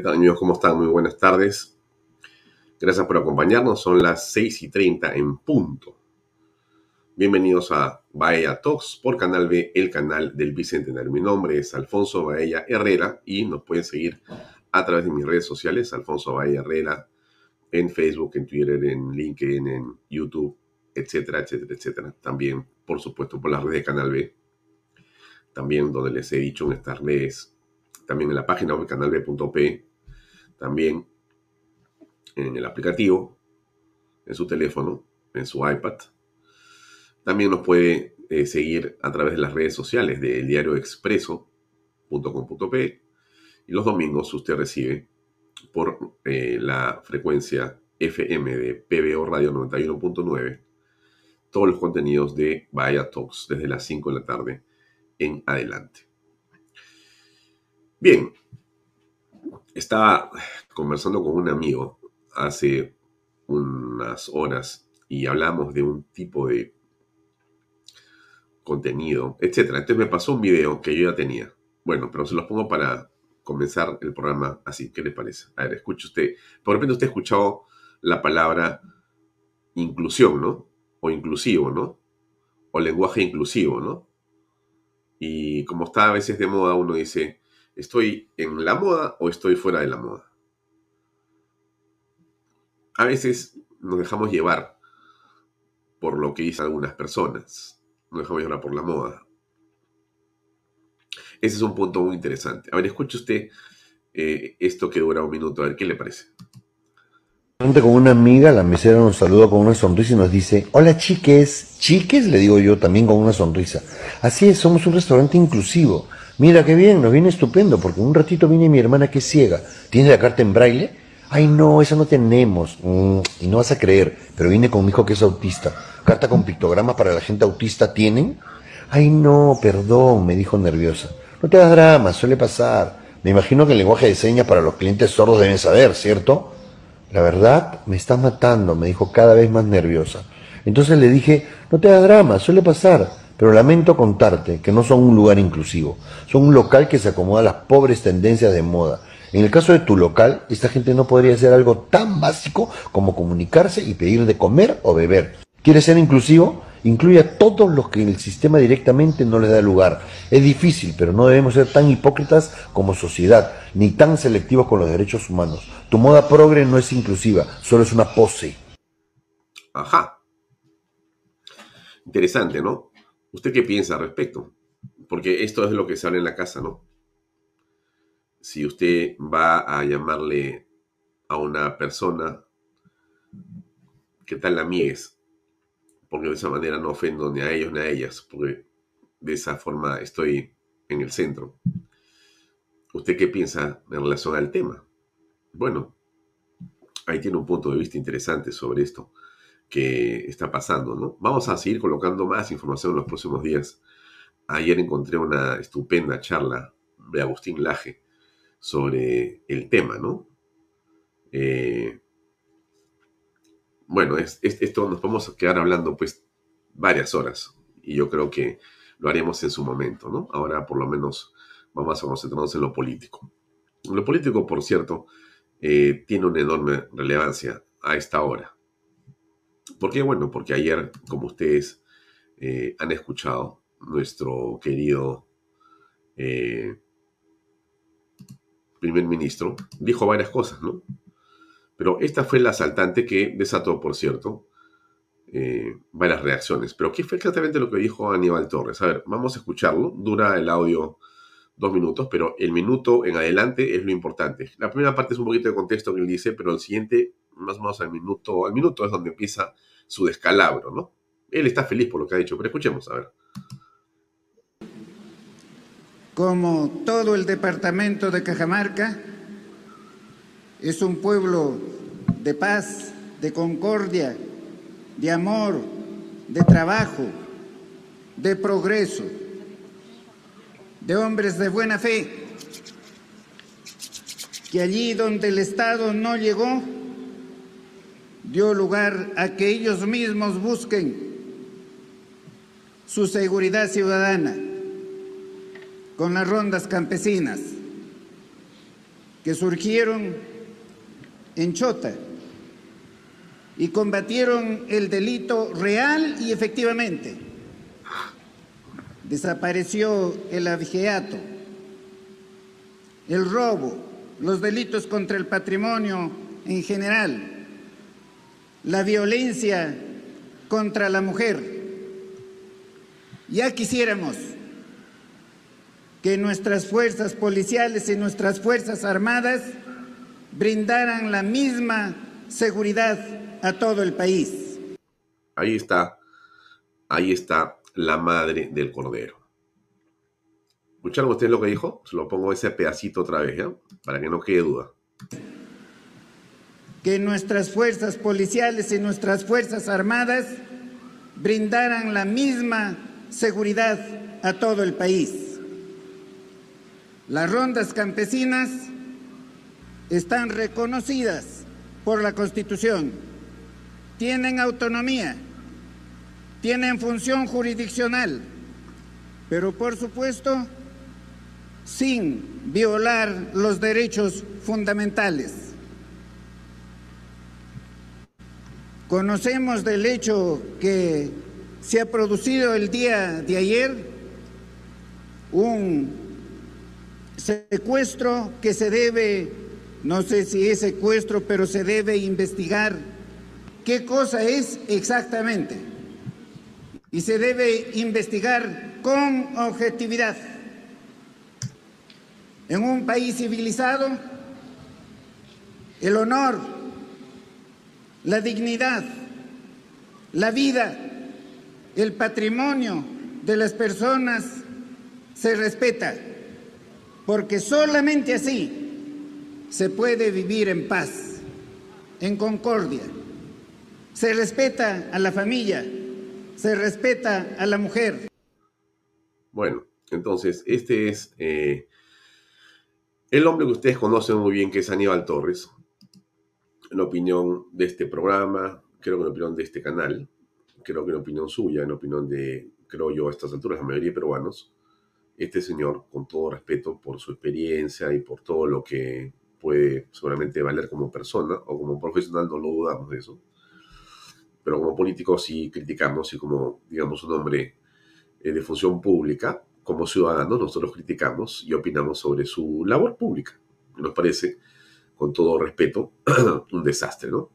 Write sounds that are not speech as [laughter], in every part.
¿Qué tal amigos? ¿Cómo están? Muy buenas tardes. Gracias por acompañarnos. Son las 6 y 30 en punto. Bienvenidos a Baella Talks por Canal B, el canal del Bicentenario. Mi nombre es Alfonso Baella Herrera y nos pueden seguir a través de mis redes sociales, Alfonso Baella Herrera, en Facebook, en Twitter, en LinkedIn, en YouTube, etcétera, etcétera, etcétera. También, por supuesto, por las redes de Canal B. También donde les he dicho en estas redes también en la página web canalb.p, también en el aplicativo, en su teléfono, en su iPad. También nos puede eh, seguir a través de las redes sociales del diario expreso.com.p y los domingos usted recibe por eh, la frecuencia FM de PBO Radio 91.9 todos los contenidos de Vaya Talks desde las 5 de la tarde en adelante. Bien, estaba conversando con un amigo hace unas horas y hablamos de un tipo de contenido, etcétera. Entonces me pasó un video que yo ya tenía. Bueno, pero se los pongo para comenzar el programa así. ¿Qué le parece? A ver, escuche usted. Por repente usted ha escuchado la palabra inclusión, ¿no? O inclusivo, ¿no? O lenguaje inclusivo, ¿no? Y como está a veces de moda, uno dice, ¿Estoy en la moda o estoy fuera de la moda? A veces nos dejamos llevar por lo que dicen algunas personas. Nos dejamos llevar por la moda. Ese es un punto muy interesante. A ver, escuche usted eh, esto que dura un minuto. A ver, ¿qué le parece? Con una amiga, la mesera nos saluda con una sonrisa y nos dice, hola chiques, chiques, le digo yo también con una sonrisa. Así es, somos un restaurante inclusivo. Mira qué bien, nos viene estupendo, porque un ratito viene mi hermana que es ciega. ¿Tiene la carta en braille? Ay, no, esa no tenemos. Mm, y no vas a creer, pero viene con mi hijo que es autista. ¿Carta con pictograma para la gente autista tienen? Ay, no, perdón, me dijo nerviosa. No te hagas drama, suele pasar. Me imagino que el lenguaje de señas para los clientes sordos deben saber, ¿cierto? La verdad, me está matando, me dijo cada vez más nerviosa. Entonces le dije, no te hagas drama, suele pasar. Pero lamento contarte que no son un lugar inclusivo, son un local que se acomoda a las pobres tendencias de moda. En el caso de tu local, esta gente no podría hacer algo tan básico como comunicarse y pedir de comer o beber. ¿Quieres ser inclusivo? Incluye a todos los que el sistema directamente no les da lugar. Es difícil, pero no debemos ser tan hipócritas como sociedad, ni tan selectivos con los derechos humanos. Tu moda progre no es inclusiva, solo es una pose. Ajá. Interesante, ¿no? ¿Usted qué piensa al respecto? Porque esto es lo que sale en la casa, ¿no? Si usted va a llamarle a una persona, ¿qué tal la mies? Porque de esa manera no ofendo ni a ellos ni a ellas, porque de esa forma estoy en el centro. ¿Usted qué piensa en relación al tema? Bueno, ahí tiene un punto de vista interesante sobre esto que está pasando, ¿no? Vamos a seguir colocando más información en los próximos días. Ayer encontré una estupenda charla de Agustín Laje sobre el tema, ¿no? Eh, bueno, es, esto nos podemos quedar hablando pues varias horas y yo creo que lo haremos en su momento, ¿no? Ahora por lo menos vamos a concentrarnos en lo político. Lo político, por cierto, eh, tiene una enorme relevancia a esta hora. ¿Por qué? Bueno, porque ayer, como ustedes eh, han escuchado, nuestro querido eh, primer ministro, dijo varias cosas, ¿no? Pero esta fue la asaltante que desató, por cierto, eh, varias reacciones. Pero ¿qué fue exactamente lo que dijo Aníbal Torres? A ver, vamos a escucharlo. Dura el audio dos minutos, pero el minuto en adelante es lo importante. La primera parte es un poquito de contexto que él dice, pero el siguiente, más o menos al minuto, al minuto es donde empieza su descalabro, ¿no? Él está feliz por lo que ha dicho, pero escuchemos, a ver. Como todo el departamento de Cajamarca, es un pueblo de paz, de concordia, de amor, de trabajo, de progreso, de hombres de buena fe, que allí donde el Estado no llegó, dio lugar a que ellos mismos busquen su seguridad ciudadana con las rondas campesinas que surgieron en Chota y combatieron el delito real y efectivamente. Desapareció el abigeato, el robo, los delitos contra el patrimonio en general, la violencia contra la mujer. Ya quisiéramos que nuestras fuerzas policiales y nuestras fuerzas armadas brindaran la misma seguridad a todo el país. Ahí está, ahí está la madre del cordero. ¿Escucharon ustedes lo que dijo? Se lo pongo ese pedacito otra vez, ¿ya? Para que no quede duda. Que nuestras fuerzas policiales y nuestras fuerzas armadas brindaran la misma seguridad a todo el país. Las rondas campesinas están reconocidas por la Constitución, tienen autonomía, tienen función jurisdiccional, pero por supuesto sin violar los derechos fundamentales. Conocemos del hecho que se ha producido el día de ayer un secuestro que se debe, no sé si es secuestro, pero se debe investigar qué cosa es exactamente. Y se debe investigar con objetividad. En un país civilizado, el honor, la dignidad, la vida, el patrimonio de las personas se respeta porque solamente así se puede vivir en paz, en concordia. Se respeta a la familia, se respeta a la mujer. Bueno, entonces, este es eh, el hombre que ustedes conocen muy bien, que es Aníbal Torres. En opinión de este programa, creo que en opinión de este canal, creo que en opinión suya, en opinión de, creo yo, a estas alturas, la mayoría de peruanos, este señor, con todo respeto por su experiencia y por todo lo que puede seguramente valer como persona o como profesional, no lo dudamos de eso. Pero como político sí criticamos y como, digamos, un hombre eh, de función pública, como ciudadano, nosotros criticamos y opinamos sobre su labor pública. Nos parece, con todo respeto, [clears throat] un desastre, ¿no?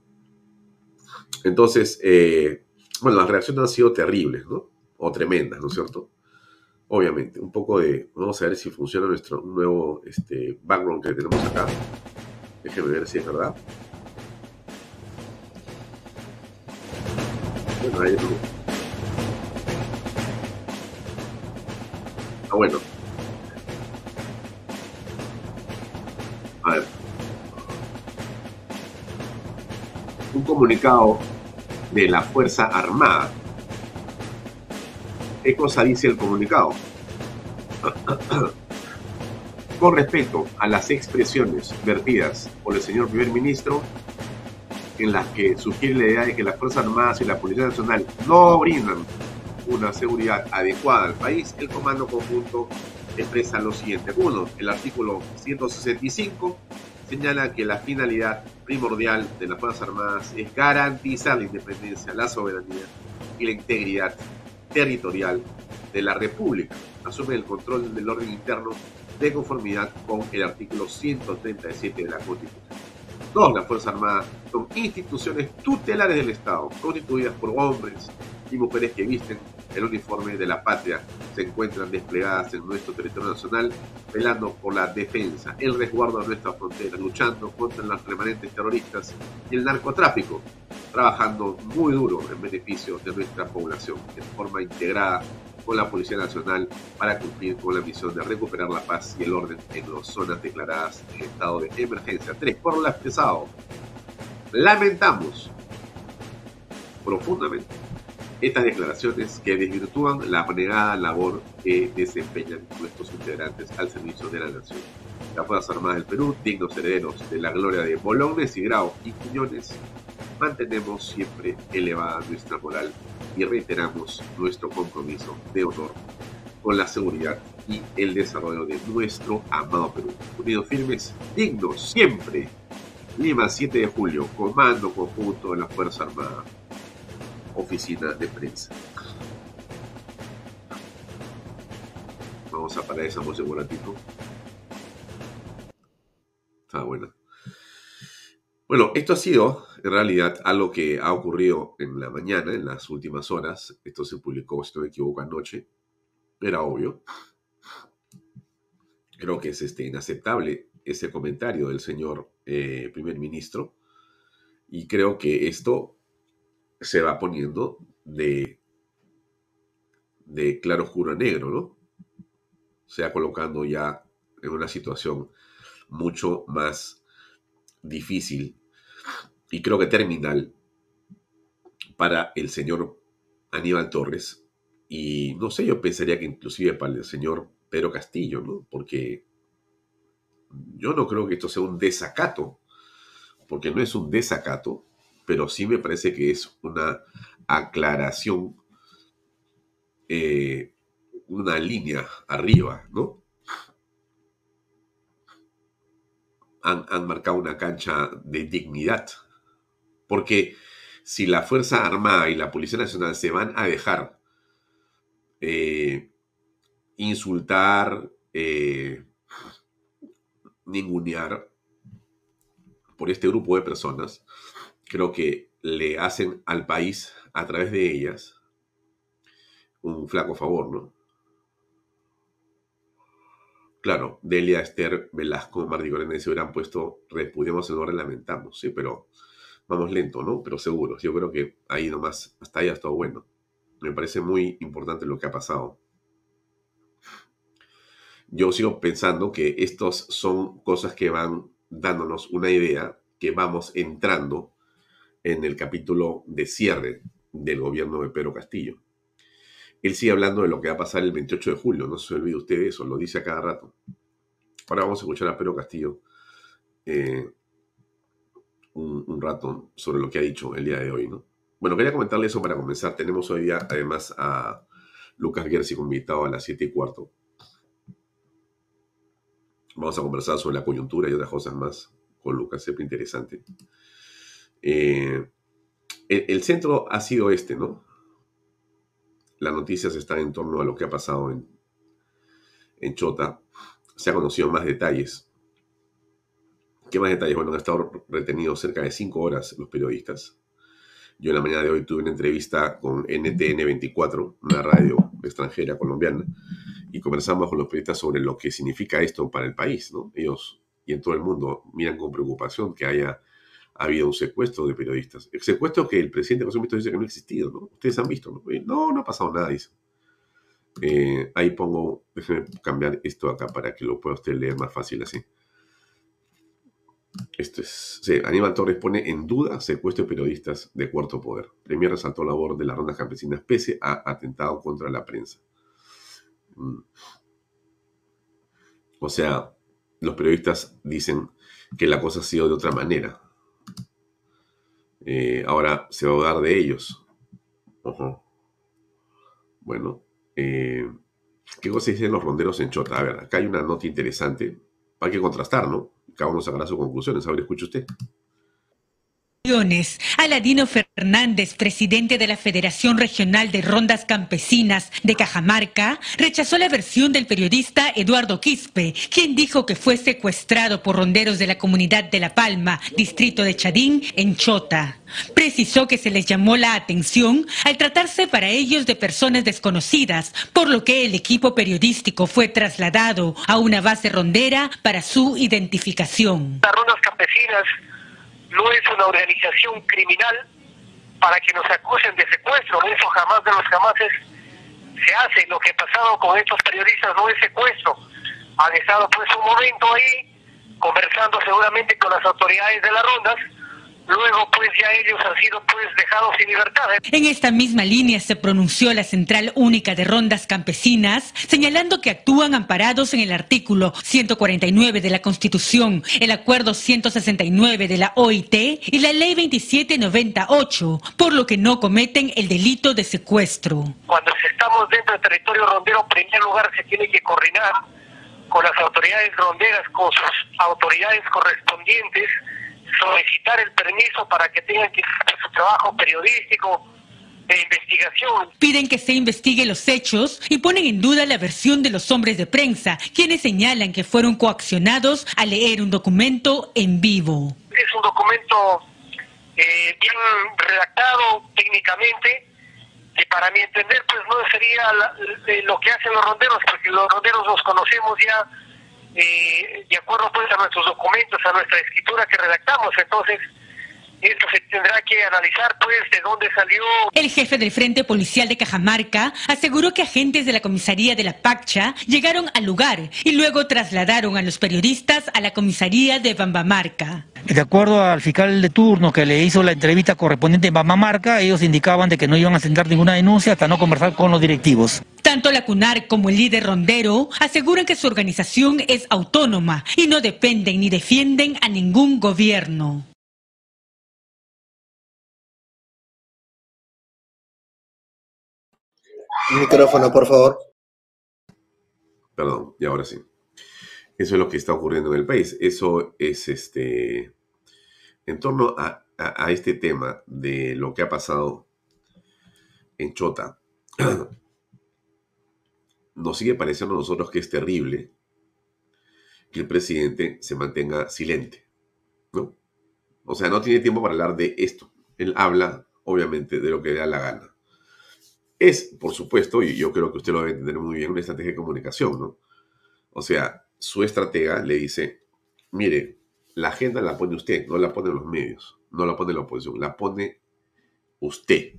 Entonces, eh, bueno, las reacciones han sido terribles, ¿no? O tremendas, ¿no es cierto? obviamente, un poco de, vamos a ver si funciona nuestro nuevo este, background que tenemos acá. Déjenme ver si es verdad. Bueno, ahí Ah, bueno. Un comunicado de la Fuerza Armada ¿Qué cosa dice el comunicado? [coughs] Con respecto a las expresiones vertidas por el señor primer ministro, en las que sugiere la idea de que las Fuerzas Armadas y la Policía Nacional no brindan una seguridad adecuada al país, el Comando Conjunto expresa lo siguiente. Uno, el artículo 165 señala que la finalidad primordial de las Fuerzas Armadas es garantizar la independencia, la soberanía y la integridad territorial de la República. Asume el control del orden interno de conformidad con el artículo 137 de la Constitución. Todas las Fuerzas Armadas son instituciones tutelares del Estado, constituidas por hombres y mujeres que visten el uniforme de la patria se encuentran desplegadas en nuestro territorio nacional, velando por la defensa, el resguardo de nuestras fronteras, luchando contra los remanentes terroristas y el narcotráfico, trabajando muy duro en beneficio de nuestra población, de forma integrada con la Policía Nacional para cumplir con la misión de recuperar la paz y el orden en las zonas declaradas en estado de emergencia. Tres, por lo expresado, lamentamos profundamente estas declaraciones que desvirtúan la abnegada labor que desempeñan nuestros integrantes al servicio de la nación. Las Fuerzas Armadas del Perú, dignos herederos de la gloria de Bolones y Grau y Quiñones, mantenemos siempre elevada nuestra moral y reiteramos nuestro compromiso de honor con la seguridad y el desarrollo de nuestro amado Perú. Unidos firmes, dignos siempre. Lima, 7 de julio, Comando Conjunto de la Fuerza Armada oficina de prensa. Vamos a parar esa música un ratito. Está buena. Bueno, esto ha sido en realidad algo que ha ocurrido en la mañana, en las últimas horas. Esto se publicó, si no me equivoco, anoche. Era obvio. Creo que es este, inaceptable ese comentario del señor eh, primer ministro. Y creo que esto se va poniendo de, de claro oscuro a negro, ¿no? Se va colocando ya en una situación mucho más difícil y creo que terminal para el señor Aníbal Torres y no sé, yo pensaría que inclusive para el señor Pedro Castillo, ¿no? Porque yo no creo que esto sea un desacato, porque no es un desacato, pero sí me parece que es una aclaración, eh, una línea arriba, ¿no? Han, han, marcado una cancha de dignidad, porque si la Fuerza Armada y la Policía Nacional se van a dejar eh, insultar, eh, ningunear por este grupo de personas, creo que le hacen al país a través de ellas un flaco favor, ¿no? Claro, Delia, Esther, Velasco, Mardicorena se hubieran puesto repudiamos y no lamentamos, sí, pero vamos lento, ¿no? Pero seguro, yo creo que ahí nomás, hasta ahí ha estado bueno. Me parece muy importante lo que ha pasado. Yo sigo pensando que estos son cosas que van dándonos una idea que vamos entrando en el capítulo de cierre del gobierno de Pedro Castillo. Él sigue hablando de lo que va a pasar el 28 de julio, no se olvide usted eso, lo dice a cada rato. Ahora vamos a escuchar a Pedro Castillo eh, un, rato sobre lo que ha dicho el día de hoy. ¿no? Bueno, quería comentarle eso para comenzar. Tenemos hoy día además a Lucas Gersi invitado a las 7 y cuarto. Vamos a conversar sobre la coyuntura y otras cosas más con Lucas, siempre interesante. Eh, el, centro ha sido este, ¿no? Las noticias están en torno a lo que ha pasado en, Chota. Se han conocido más detalles. ¿Qué más detalles? Bueno, han estado retenidos cerca de cinco horas los periodistas. Yo en la mañana de hoy tuve una entrevista con NTN24, una radio extranjera colombiana, y conversamos con los periodistas sobre lo que significa esto para el país, ¿no? Ellos y en todo el mundo miran con preocupación que haya ha habido un secuestro de periodistas. El secuestro que el presidente José dice que no ha existido, ¿no? Ustedes han visto, ¿no? No, no ha pasado nada, dice. Eh, ahí pongo, [laughs] déjenme cambiar esto acá para que lo pueda usted leer más fácil así. Esto es, sí, Aníbal Torres pone en duda secuestro de periodistas de cuarto poder. Premier resaltó la labor de las rondas campesinas pese a atentado contra la prensa. Mm. O sea, los periodistas dicen que la cosa ha sido de otra manera. Eh, ahora se va a hablar de ellos. Bueno, eh, ¿qué cosa dicen los ronderos en Chota? A ver, acá hay una nota interesante. Hay que contrastar, ¿no? Cada uno sacará sus conclusiones. A ver, escuche usted. Aladino Fernández, presidente de la Federación Regional de Rondas Campesinas de Cajamarca, rechazó la versión del periodista Eduardo Quispe, quien dijo que fue secuestrado por ronderos de la comunidad de La Palma, distrito de Chadín, en Chota. Precisó que se les llamó la atención al tratarse para ellos de personas desconocidas, por lo que el equipo periodístico fue trasladado a una base rondera para su identificación. Las rondas campesinas no es una organización criminal para que nos acusen de secuestro, eso jamás de los jamases se hace. Lo que ha pasado con estos periodistas no es secuestro. Han estado pues un momento ahí conversando seguramente con las autoridades de las rondas Luego, pues ya ellos han sido pues dejados sin libertad. En esta misma línea se pronunció la Central Única de Rondas Campesinas, señalando que actúan amparados en el artículo 149 de la Constitución, el Acuerdo 169 de la OIT y la Ley 2798, por lo que no cometen el delito de secuestro. Cuando estamos dentro del territorio rondero, en primer lugar se tiene que coordinar con las autoridades ronderas, con sus autoridades correspondientes solicitar el permiso para que tengan que hacer su trabajo periodístico de investigación. Piden que se investigue los hechos y ponen en duda la versión de los hombres de prensa, quienes señalan que fueron coaccionados a leer un documento en vivo. Es un documento eh, bien redactado técnicamente, que para mi entender pues no sería lo que hacen los ronderos, porque los ronderos los conocemos ya eh, de acuerdo pues a nuestros documentos, a nuestra escritura que redactamos. Entonces, esto se tendrá que analizar pues de dónde salió. El jefe del Frente Policial de Cajamarca aseguró que agentes de la comisaría de La Pacha llegaron al lugar y luego trasladaron a los periodistas a la comisaría de Bambamarca. De acuerdo al fiscal de turno que le hizo la entrevista correspondiente en Bambamarca, ellos indicaban de que no iban a sentar ninguna denuncia hasta no conversar con los directivos. Tanto la CUNAR como el líder rondero aseguran que su organización es autónoma y no dependen ni defienden a ningún gobierno. Micrófono, por favor. Perdón, y ahora sí. Eso es lo que está ocurriendo en el país. Eso es este. En torno a, a este tema de lo que ha pasado en Chota. [clears throat] nos sigue pareciendo a nosotros que es terrible que el presidente se mantenga silente, ¿no? O sea, no tiene tiempo para hablar de esto. Él habla, obviamente, de lo que le da la gana. Es, por supuesto, y yo creo que usted lo debe entender muy bien, una estrategia de comunicación, ¿no? O sea, su estratega le dice, mire, la agenda la pone usted, no la pone los medios, no la pone la oposición, la pone usted.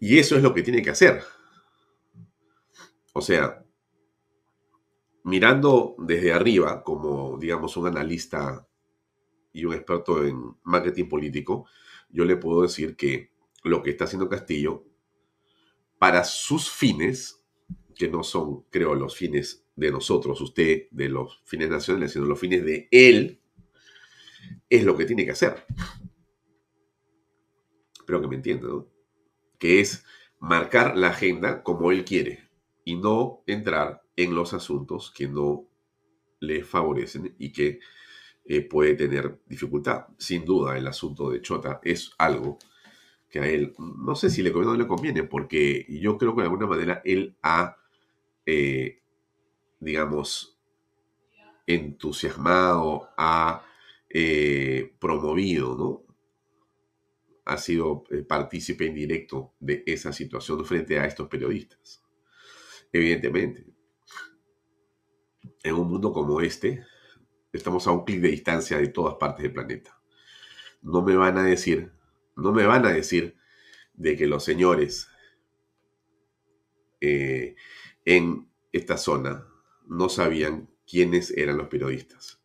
Y eso es lo que tiene que hacer. O sea, mirando desde arriba, como digamos un analista y un experto en marketing político, yo le puedo decir que lo que está haciendo Castillo, para sus fines, que no son, creo, los fines de nosotros, usted, de los fines nacionales, sino los fines de él, es lo que tiene que hacer. Espero que me entienda, ¿no? Que es marcar la agenda como él quiere y no entrar en los asuntos que no le favorecen y que eh, puede tener dificultad. Sin duda, el asunto de Chota es algo que a él, no sé si le conviene o no le conviene, porque yo creo que de alguna manera él ha, eh, digamos, entusiasmado, ha eh, promovido, ¿no? Ha sido partícipe indirecto de esa situación frente a estos periodistas. Evidentemente, en un mundo como este, estamos a un clic de distancia de todas partes del planeta. No me van a decir, no me van a decir de que los señores eh, en esta zona no sabían quiénes eran los periodistas.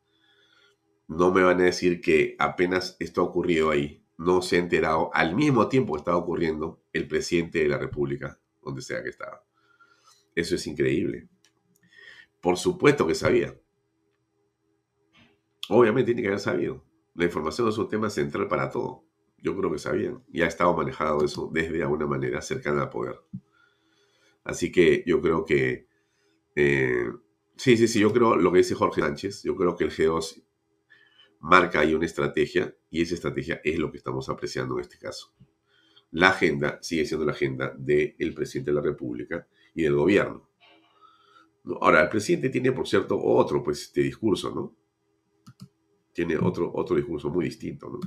No me van a decir que apenas esto ha ocurrido ahí, no se ha enterado al mismo tiempo que estaba ocurriendo el presidente de la República, donde sea que estaba. Eso es increíble. Por supuesto que sabía. Obviamente tiene que haber sabido. La información es un tema central para todo. Yo creo que sabían. Y ha estado manejado eso desde alguna manera cercana al poder. Así que yo creo que... Eh, sí, sí, sí, yo creo lo que dice Jorge Sánchez. Yo creo que el G2 marca ahí una estrategia y esa estrategia es lo que estamos apreciando en este caso. La agenda sigue siendo la agenda del presidente de la República y del gobierno. Ahora, el presidente tiene, por cierto, otro pues, este discurso, ¿no? Tiene otro, otro discurso muy distinto, ¿no?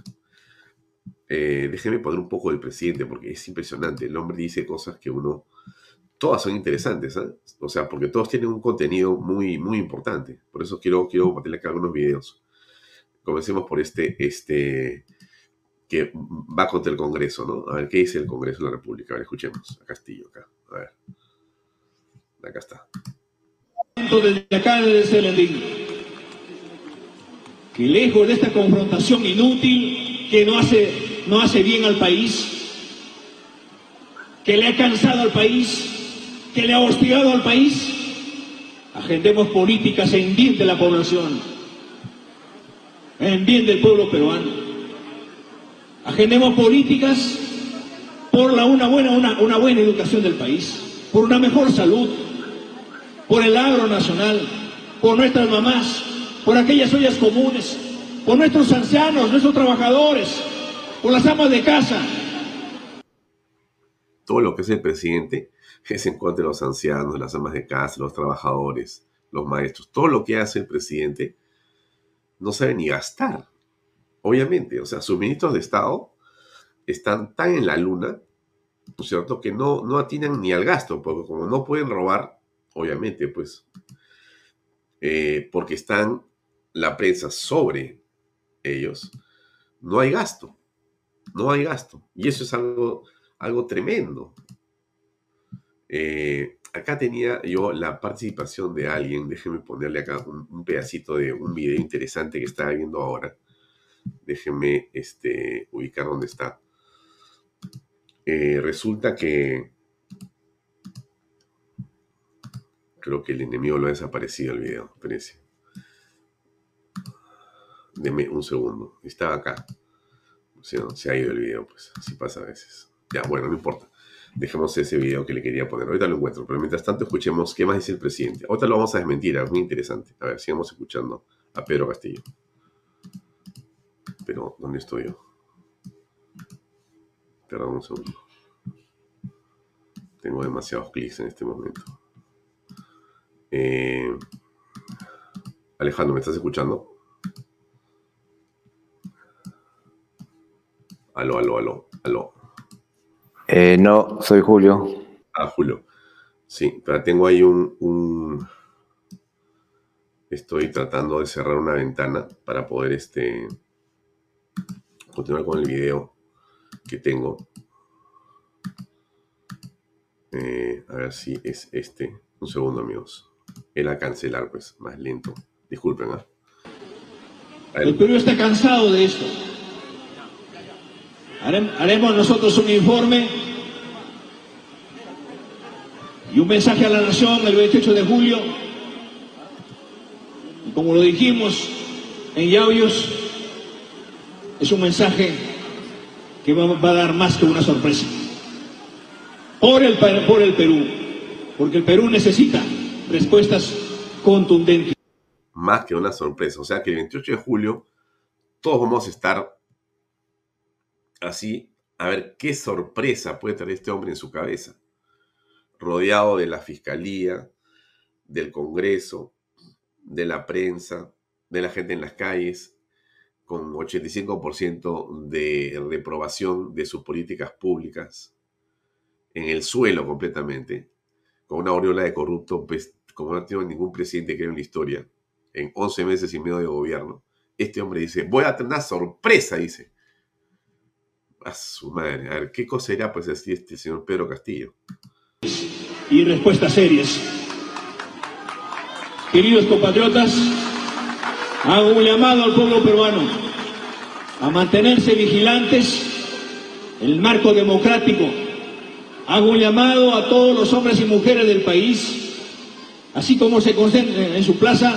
Eh, déjeme poner un poco del presidente porque es impresionante. El hombre dice cosas que uno... Todas son interesantes, ¿eh? O sea, porque todos tienen un contenido muy, muy importante. Por eso quiero, quiero meterle acá algunos videos. Comencemos por este, este, que va contra el Congreso, ¿no? A ver, ¿qué dice el Congreso de la República? A ver, escuchemos a Castillo acá. A ver. Acá está. Que lejos de esta confrontación inútil que no hace, no hace bien al país, que le ha cansado al país, que le ha hostigado al país, agendemos políticas en bien de la población, en bien del pueblo peruano. Agendemos políticas por la, una, buena, una, una buena educación del país, por una mejor salud, por el agro nacional, por nuestras mamás, por aquellas ollas comunes, por nuestros ancianos, nuestros trabajadores, por las amas de casa. Todo lo que es el presidente es en contra de los ancianos, las amas de casa, los trabajadores, los maestros. Todo lo que hace el presidente no sabe ni gastar. Obviamente, o sea, sus ministros de Estado están tan en la luna, ¿no es cierto?, que no, no atinan ni al gasto, porque como no pueden robar, obviamente, pues, eh, porque están la prensa sobre ellos, no hay gasto, no hay gasto. Y eso es algo, algo tremendo. Eh, acá tenía yo la participación de alguien, déjenme ponerle acá un, pedacito de un video interesante que estaba viendo ahora. Déjenme este, ubicar dónde está. Eh, resulta que creo que el enemigo lo ha desaparecido el video, parece. Deme un segundo. Estaba acá. se ha ido el video, pues así pasa a veces. Ya, bueno, no importa. Dejemos ese video que le quería poner. Ahorita lo encuentro. Pero mientras tanto, escuchemos qué más dice el presidente. Ahorita lo vamos a desmentir. Es muy interesante. A ver, sigamos escuchando a Pedro Castillo. Pero, ¿dónde estoy yo? Perdón un segundo. Tengo demasiados clics en este momento. Eh, Alejandro, ¿me estás escuchando? Aló, aló, aló, aló. Eh, no, soy Julio. Ah, Julio. Sí, pero tengo ahí un, Estoy tratando de cerrar una ventana para poder este, continuar con el video que tengo. Eh, a ver si es este. Un segundo, amigos. Era cancelar, pues, más lento. Disculpen, ¿ah? El Perú está cansado de esto. Haremos nosotros un informe y un mensaje a la nación el 28 de julio. Y como lo dijimos en Yauyos, es un mensaje que va, a dar más que una sorpresa. Por el, por el Perú, porque el Perú necesita respuestas contundentes. Más que una sorpresa, o sea que el 28 de julio todos vamos a estar así, a ver qué sorpresa puede tener este hombre en su cabeza, rodeado de la fiscalía, del Congreso, de la prensa, de la gente en las calles, con 85% de reprobación de sus políticas públicas, en el suelo completamente, con una aureola de corrupto, pues, como no tiene ningún presidente que en la historia, en 11 meses y medio de gobierno, este hombre dice, voy a tener una sorpresa, dice. A su madre. A ver, ¿qué cosa era pues así este señor Pedro Castillo? Y respuestas serias. Queridos compatriotas, hago un llamado al pueblo peruano a mantenerse vigilantes en el marco democrático. Hago un llamado a todos los hombres y mujeres del país, así como se concentren en su plaza,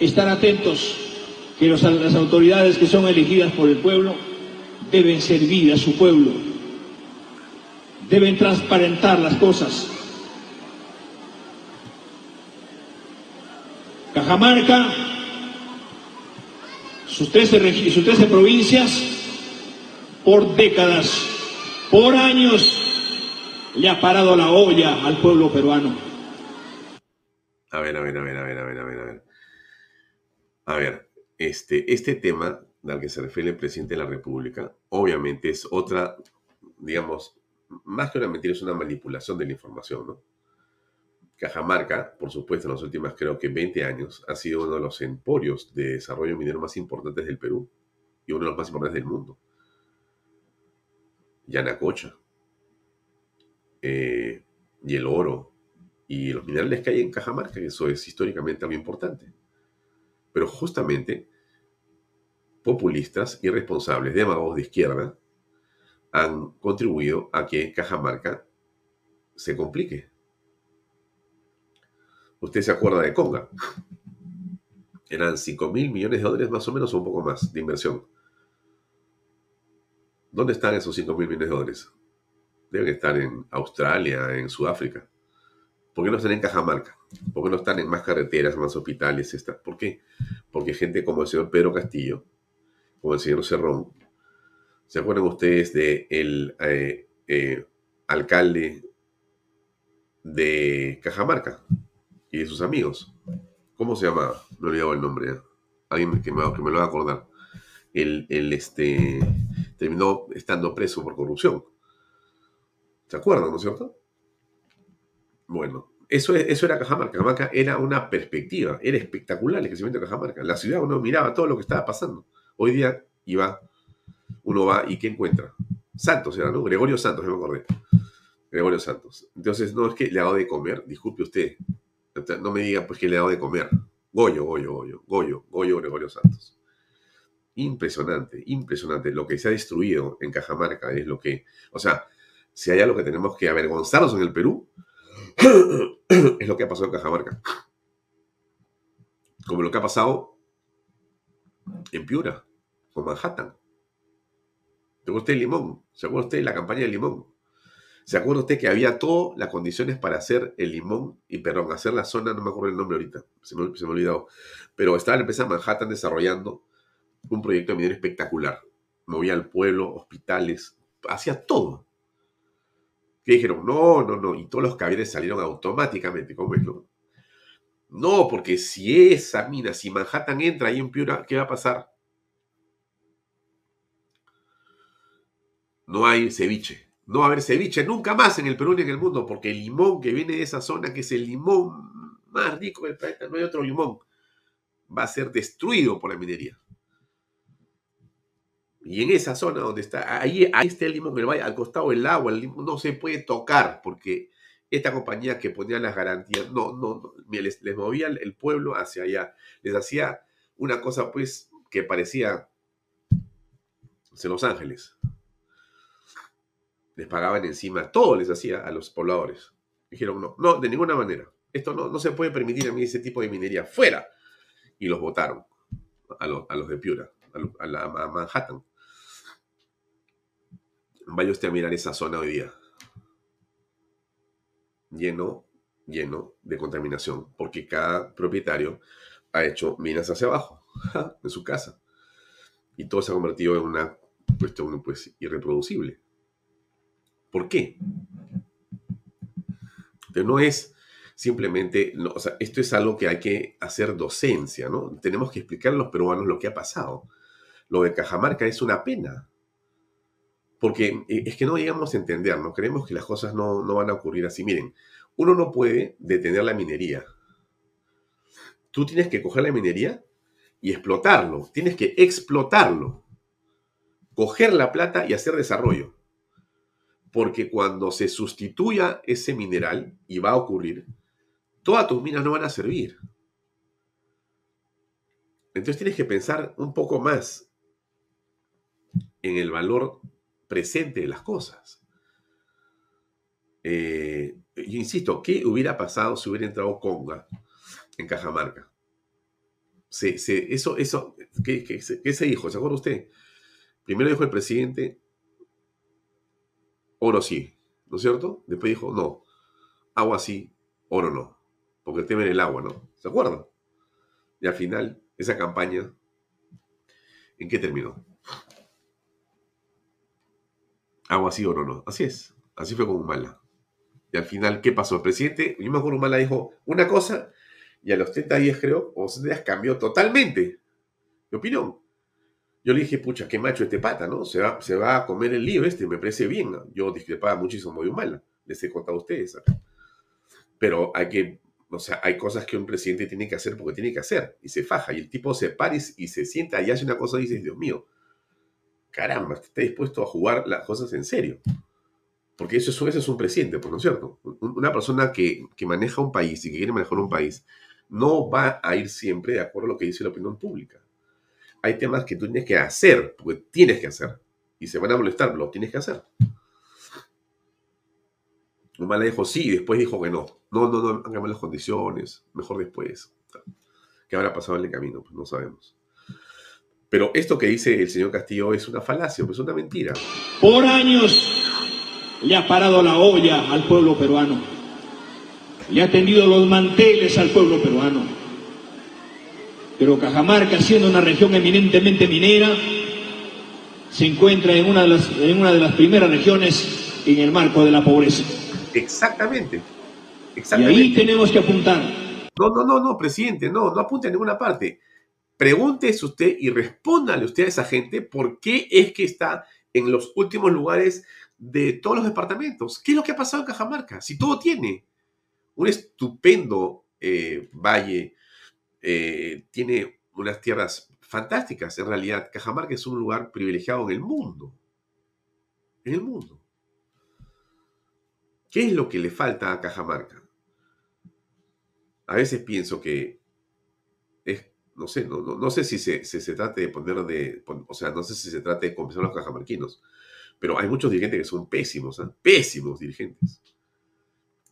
estar atentos que las autoridades que son elegidas por el pueblo deben servir a su pueblo, deben transparentar las cosas. Cajamarca, sus 13, sus 13 provincias, por décadas, por años, le ha parado la olla al pueblo peruano. A ver, a ver, a ver, a ver, a ver, a ver, a ver. Este, este tema al que se refiere el presidente de la República, obviamente es otra, digamos, más que una mentira, es una manipulación de la información, ¿no? Cajamarca, por supuesto, en los últimos creo que 20 años, ha sido uno de los emporios de desarrollo minero más importantes del Perú y uno de los más importantes del mundo. Yanacocha, eh, y el oro, y los minerales que hay en Cajamarca, que eso es históricamente algo importante. Pero justamente populistas, irresponsables, demagogos de izquierda, han contribuido a que Cajamarca se complique. Usted se acuerda de Conga. Eran 5 mil millones de dólares más o menos o un poco más de inversión. ¿Dónde están esos 5 mil millones de dólares? Deben estar en Australia, en Sudáfrica. ¿Por qué no están en Cajamarca? ¿Por qué no están en más carreteras, más hospitales? ¿Por qué? Porque gente como el señor Pedro Castillo, como el señor Cerrón, ¿se acuerdan ustedes el eh, eh, alcalde de Cajamarca y de sus amigos? ¿Cómo se llama? No olvidado el nombre. ¿eh? Alguien que me, que me lo va a acordar. El, este, terminó estando preso por corrupción. ¿Se acuerdan, no es cierto? Bueno, eso, eso era Cajamarca. Cajamarca era una perspectiva, era espectacular el crecimiento de Cajamarca. La ciudad uno miraba todo lo que estaba pasando. Hoy día iba, uno va y ¿qué encuentra? Santos era, ¿no? Gregorio Santos, me acordé. Gregorio Santos. Entonces, no es que le ha dado de comer, disculpe usted. No me diga pues que le ha dado de comer. Goyo, Goyo, Goyo, Goyo, Goyo Gregorio Santos. Impresionante, impresionante. Lo que se ha destruido en Cajamarca es lo que, o sea, si hay algo que tenemos que avergonzarnos en el Perú, [coughs] es lo que ha pasado en Cajamarca. Como lo que ha pasado en Piura, con Manhattan. ¿Se acuerda usted el limón? ¿Se acuerda usted de la campaña del limón? ¿Se acuerda usted que había todas las condiciones para hacer el limón y, perdón, hacer la zona, no me acuerdo el nombre ahorita, se me, se me ha olvidado, pero estaba la empresa Manhattan desarrollando un proyecto de minero espectacular. Movía al pueblo, hospitales, hacía todo que dijeron, no, no, no, y todos los caballeros salieron automáticamente, ¿cómo es? No? no, porque si esa mina, si Manhattan entra ahí en Piura, ¿qué va a pasar? No hay ceviche. No va a haber ceviche nunca más en el Perú ni en el mundo, porque el limón que viene de esa zona, que es el limón más rico del planeta, no hay otro limón, va a ser destruido por la minería. Y en esa zona donde está, ahí, ahí está el limón, el valle, al costado del agua, el limón no se puede tocar porque esta compañía que ponía las garantías, no, no, no les, movía el pueblo hacia allá, les hacía una cosa pues que parecía en Los Ángeles. Les pagaban encima, todo les hacía a los pobladores. Dijeron, no, no, de ninguna manera. Esto no, no se puede permitir a mí ese tipo de minería. ¡Fuera! Y los votaron a los, a los de Piura, a, la, Manhattan. Vaya usted a mirar esa zona hoy día. Lleno, lleno de contaminación, porque cada propietario ha hecho minas hacia abajo, [laughs] en su casa. Y todo se ha convertido en una cuestión pues, irreproducible. ¿Por qué? No es simplemente, o sea, esto es algo que hay que hacer docencia, ¿no? Tenemos que explicar a los peruanos lo que ha pasado. Lo de Cajamarca es una pena. Porque eh, es que no llegamos a entender, no creemos que las cosas no, van a ocurrir así. Miren, uno no puede detener la minería. Tú tienes que coger la minería y explotarlo. Tienes que explotarlo. Coger la plata y hacer desarrollo. Porque cuando se sustituya ese mineral, y va a ocurrir, todas tus minas no van a servir. Entonces tienes que pensar un poco más en el valor presente de las cosas. Eh, yo insisto, ¿qué hubiera pasado si hubiera entrado Conga en Cajamarca? Se, eso, eso, ¿qué, se dijo? ¿Se acuerda usted? Primero dijo el presidente, oro sí, ¿no es cierto? Después dijo, no, agua sí, oro no, porque temen el agua, ¿no? ¿Se acuerdan? Y al final, esa campaña ¿En qué terminó? ¿Algo así o no? no? Así es. Así fue con Humala. Y al final, ¿qué pasó? El presidente, yo me acuerdo, Humala dijo una cosa y a los 30 días, creo, o 60 días cambió totalmente de opinión. Yo le dije, pucha, qué macho este pata, ¿no? Se va, se va a comer el lío este, me parece bien. Yo discrepaba muchísimo de Humala, les he contado a ustedes acá. Pero hay que, o sea, hay cosas que un presidente tiene que hacer porque tiene que hacer. Y se faja. Y el tipo se para y se sienta y hace una cosa y dice, Dios mío, caramba, está dispuesto a jugar las cosas en serio. Porque eso, eso es un presidente, pues, ¿no es cierto? Una persona que, que maneja un país y que quiere manejar un país no va a ir siempre de acuerdo a lo que dice la opinión pública hay temas que tú tienes que hacer, porque tienes que hacer. Y se van a molestar, lo tienes que hacer. Nomás le dijo sí y después dijo que no. No, no, no, hagamos las condiciones, mejor después. ¿Qué habrá pasado en el camino? Pues no sabemos. Pero esto que dice el señor Castillo es una falacia, pues es una mentira. Por años le ha parado la olla al pueblo peruano. Le ha tendido los manteles al pueblo peruano pero Cajamarca, siendo una región eminentemente minera, se encuentra en una de las, en una de las primeras regiones en el marco de la pobreza. Exactamente. Exactamente. Y ahí tenemos que apuntar. No, no, no, no, presidente, no, no apunte a ninguna parte. Pregúntese usted y respóndale usted a esa gente por qué es que está en los últimos lugares de todos los departamentos. ¿Qué es lo que ha pasado en Cajamarca? Si todo tiene un estupendo eh, valle, eh, tiene unas tierras fantásticas. En realidad, Cajamarca es un lugar privilegiado en el mundo. En el mundo. ¿Qué es lo que le falta a Cajamarca? A veces pienso que es, no sé, no, sé si se, se, trate de poner de, o sea, no sé si se trata de compensar a los cajamarquinos, pero hay muchos dirigentes que son pésimos, ¿eh? pésimos dirigentes.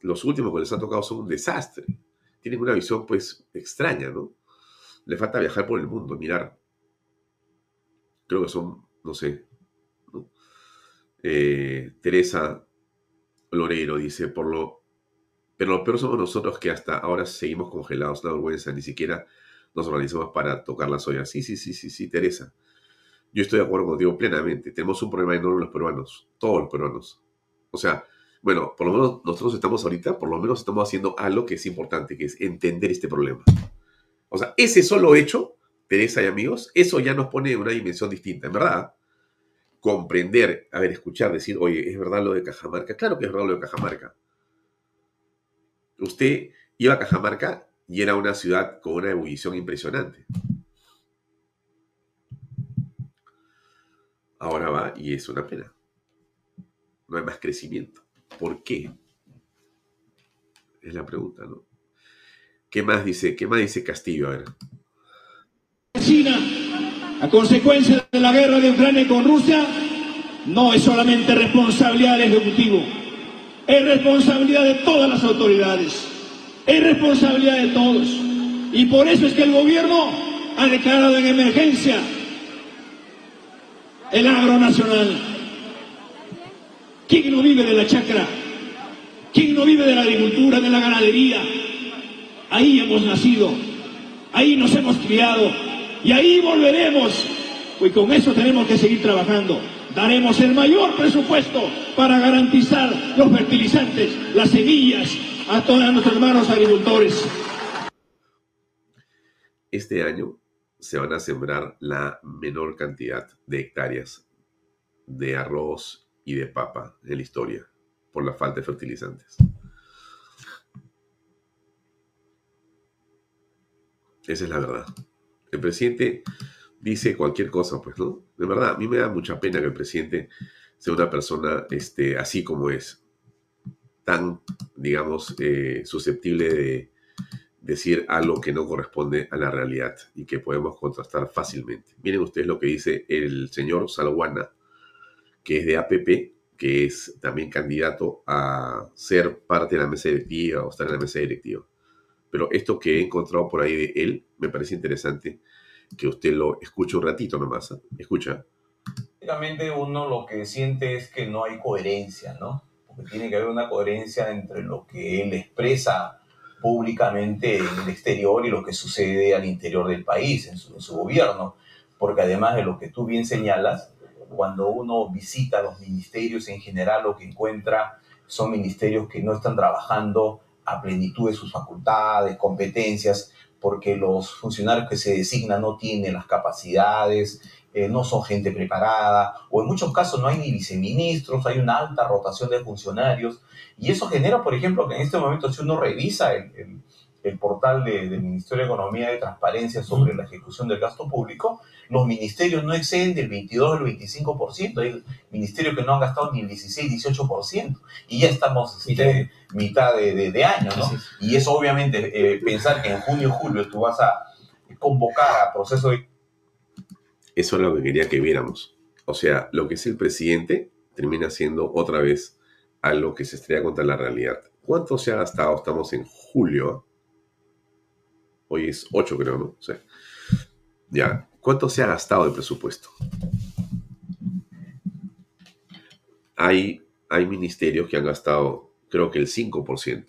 Los últimos que les ha tocado son un desastre tienen una visión pues extraña, ¿no? Le falta viajar por el mundo, mirar. Creo que son, no sé. Eh, Teresa Loreiro dice, por lo, pero lo peor somos nosotros que hasta ahora seguimos congelados, una vergüenza, ni siquiera nos organizamos para tocar las ollas. Sí, sí, sí, sí, sí, Teresa. Yo estoy de acuerdo contigo plenamente. Tenemos un problema enorme los peruanos, todos los peruanos. O sea, bueno, por lo menos nosotros estamos ahorita, por lo menos estamos haciendo algo que es importante, que es entender este problema. O sea, ese solo hecho, Teresa y amigos, eso ya nos pone en una dimensión distinta, en verdad. Comprender, a ver, escuchar, decir, oye, ¿es verdad lo de Cajamarca? Claro que es verdad lo de Cajamarca. Usted iba a Cajamarca y era una ciudad con una ebullición impresionante. Ahora va y es una pena. No hay más crecimiento. ¿Por qué? Es la pregunta, ¿no? ¿Qué más dice, qué más dice Castillo? A ver. China, a consecuencia de la guerra de Ucrania con Rusia, no es solamente responsabilidad del Ejecutivo, es responsabilidad de todas las autoridades, es responsabilidad de todos. Y por eso es que el gobierno ha declarado en emergencia el agro nacional. ¿Quién no vive de la chacra? ¿Quién no vive de la agricultura, de la ganadería? Ahí hemos nacido, ahí nos hemos criado y ahí volveremos. Y con eso tenemos que seguir trabajando. Daremos el mayor presupuesto para garantizar los fertilizantes, las semillas a todos nuestros hermanos agricultores. Este año se van a sembrar la menor cantidad de hectáreas de arroz y de papa en la historia por la falta de fertilizantes. Esa es la verdad. El presidente dice cualquier cosa, pues, ¿no? De verdad, a mí me da mucha pena que el presidente sea una persona este, así como es, tan, digamos, eh, susceptible de decir algo que no corresponde a la realidad y que podemos contrastar fácilmente. Miren ustedes lo que dice el señor Salguana que es de APP, que es también candidato a ser parte de la mesa directiva o estar en la mesa directiva. Pero esto que he encontrado por ahí de él me parece interesante que usted lo escuche un ratito nomás. ¿eh? Escucha. Básicamente uno lo que siente es que no hay coherencia, ¿no? Porque tiene que haber una coherencia entre lo que él expresa públicamente en el exterior y lo que sucede al interior del país, en su, en su gobierno porque además de lo que tú bien señalas, cuando uno visita los ministerios en general, lo que encuentra son ministerios que no están trabajando a plenitud de sus facultades, competencias, porque los funcionarios que se designan no tienen las capacidades, eh, no son gente preparada, o en muchos casos no hay ni viceministros, hay una alta rotación de funcionarios, y eso genera, por ejemplo, que en este momento si uno revisa el, el, portal del Ministerio de Economía de Transparencia sobre la ejecución del gasto público, los ministerios no exceden del 22 al 25%, hay ministerios que no han gastado ni el 16, 18%, y ya estamos este, mitad de, de, año, ¿no? Y eso obviamente, eh, pensar que en junio, julio tú vas a convocar a proceso de eso es lo que quería que viéramos. O sea, lo que es el presidente termina siendo otra vez algo que se estrella contra la realidad. ¿Cuánto se ha gastado? Estamos en julio. Hoy es 8, creo, ¿no? Sea, ya. ¿Cuánto se ha gastado el presupuesto? Hay, hay ministerios que han gastado, creo que el 5%.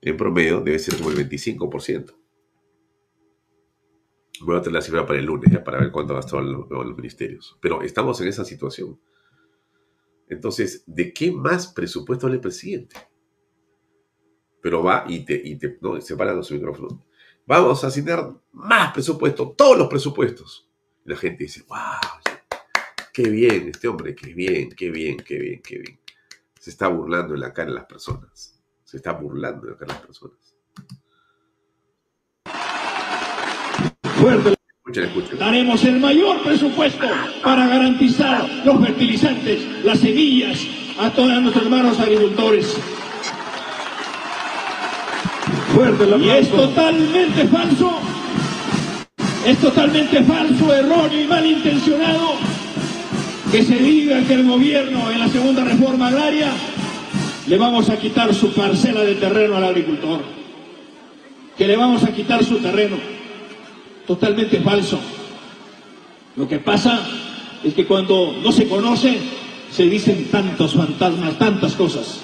En promedio debe ser como el 25%. Voy a tener la cifra para el lunes, ya, para ver cuánto gastaron los, los ministerios. Pero estamos en esa situación. Entonces, ¿de qué más presupuesto le el presidente? Pero va y te, y te no, separa los micrófonos. Vamos a asignar más presupuesto, todos los presupuestos. Y la gente dice, wow, qué bien, este hombre, qué bien, qué bien, qué bien, qué bien. Se está burlando en la cara de las personas. Se está burlando en la cara de las personas. Daremos el mayor presupuesto para garantizar los fertilizantes, las semillas a todos nuestros hermanos agricultores. Y es totalmente falso, es totalmente falso, erróneo y malintencionado que se diga que el gobierno en la segunda reforma agraria le vamos a quitar su parcela de terreno al agricultor, que le vamos a quitar su terreno totalmente falso. Lo que pasa es que cuando no se conoce, se dicen tantos fantasmas, tantas cosas.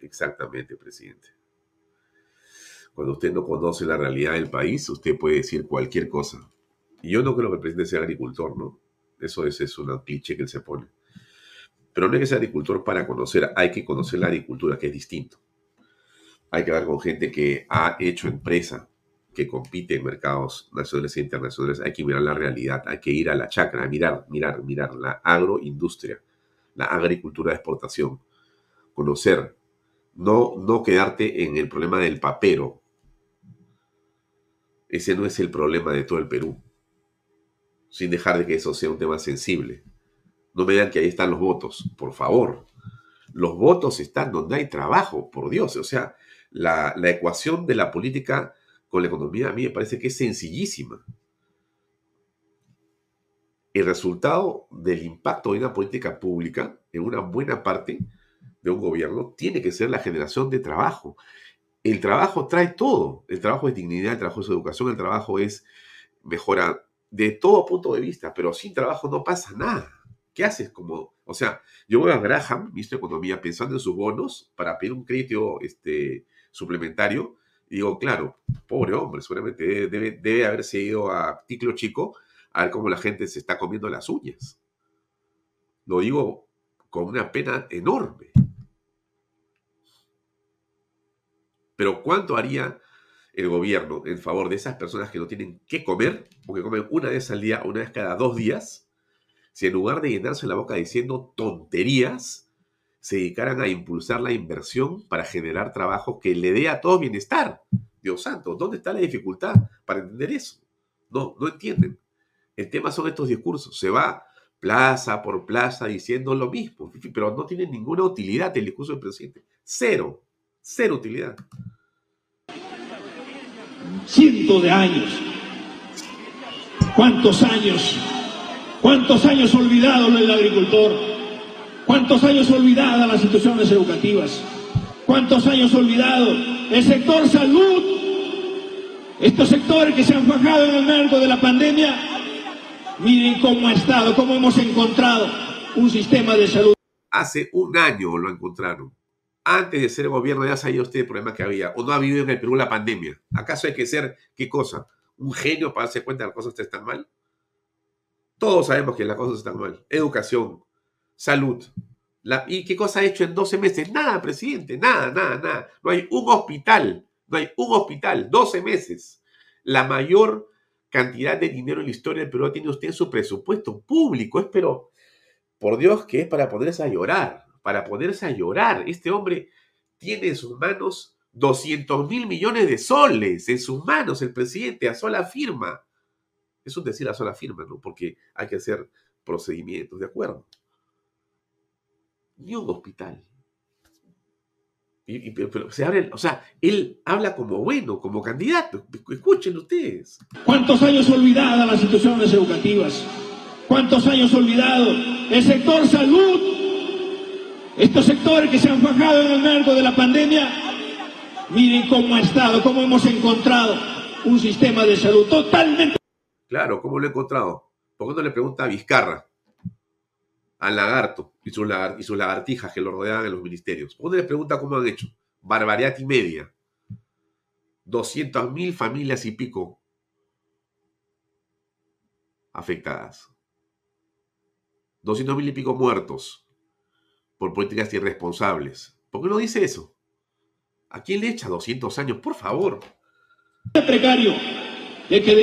Exactamente, presidente. Cuando usted no conoce la realidad del país, usted puede decir cualquier cosa. Y yo no creo que el presidente sea agricultor, ¿no? Eso es, es un cliché que él se pone. Pero no hay que ser agricultor para conocer, hay que conocer la agricultura, que es distinto. Hay que hablar con gente que ha hecho empresa, que compite en mercados nacionales e internacionales, hay que mirar la realidad, hay que ir a la chacra, mirar, mirar, mirar la agroindustria, la agricultura de exportación, conocer, no, no quedarte en el problema del papero. Ese no es el problema de todo el Perú, sin dejar de que eso sea un tema sensible. No me digan que ahí están los votos, por favor. Los votos están donde hay trabajo, por Dios. O sea, la, la ecuación de la política con la economía a mí me parece que es sencillísima. El resultado del impacto de una política pública en una buena parte de un gobierno tiene que ser la generación de trabajo. El trabajo trae todo. El trabajo es dignidad, el trabajo es educación, el trabajo es mejora de todo punto de vista, pero sin trabajo no pasa nada. ¿Qué haces como, o sea, yo voy a Graham, ministro de Economía, pensando en sus bonos para pedir un crédito este, suplementario y digo, claro, pobre hombre, seguramente debe, debe, haberse ido a Ticlo Chico a ver cómo la gente se está comiendo las uñas. Lo digo con una pena enorme. Pero ¿cuánto haría el gobierno en favor de esas personas que no tienen qué comer, porque comen una vez al día, una vez cada dos días, si en lugar de llenarse la boca diciendo tonterías, se dedicaran a impulsar la inversión para generar trabajo que le dé a todos bienestar. Dios santo, ¿dónde está la dificultad para entender eso? No, no entienden. El tema son estos discursos. Se va plaza por plaza diciendo lo mismo, pero no tiene ninguna utilidad el discurso del presidente. Cero, cero utilidad. Cientos de años. ¿Cuántos años? ¿Cuántos años olvidados del agricultor? ¿Cuántos años olvidadas las instituciones educativas? ¿Cuántos años olvidado el sector salud? Estos sectores que se han fajado en el marco de la pandemia, miren cómo ha estado, cómo hemos encontrado un sistema de salud. Hace un año lo encontraron. Antes de ser gobierno ya sabía usted el problema que había. ¿O no ha vivido en el Perú la pandemia? ¿Acaso hay que ser, qué cosa? ¿Un genio para darse cuenta de que las cosas están mal? Todos sabemos que las cosas están mal. Educación, salud. ¿Y qué cosa ha hecho en 12 meses? Nada, presidente, nada, nada, nada. No hay un hospital, no hay un hospital, 12 meses. La mayor cantidad de dinero en la historia del Perú tiene usted en su presupuesto público. Es pero, por Dios, que es para ponerse a llorar, para ponerse a llorar. Este hombre tiene en sus manos 200 mil millones de soles, en sus manos el presidente a sola firma. Es un decir a sola firma, ¿no? Porque hay que hacer procedimientos, ¿de acuerdo? Ni un hospital. Y, o sea, él habla como bueno, como candidato. Escuchen ustedes. ¿Cuántos años olvidada las instituciones educativas? ¿Cuántos años olvidado el sector salud? Estos sectores que se han fajado en el marco de la pandemia, miren cómo ha estado, cómo hemos encontrado un sistema de salud totalmente Claro, ¿cómo lo he encontrado? ¿Por qué no le pregunta a Vizcarra, al lagarto y sus, lagartijas que lo rodeaban en los ministerios? ¿Por qué no le pregunta cómo han hecho? Barbaridad y media. 200.000 familias y pico afectadas. 200.000 y pico muertos por políticas irresponsables. ¿Por qué no dice eso? ¿A quién le echa 200 años? Por favor. Precario hay que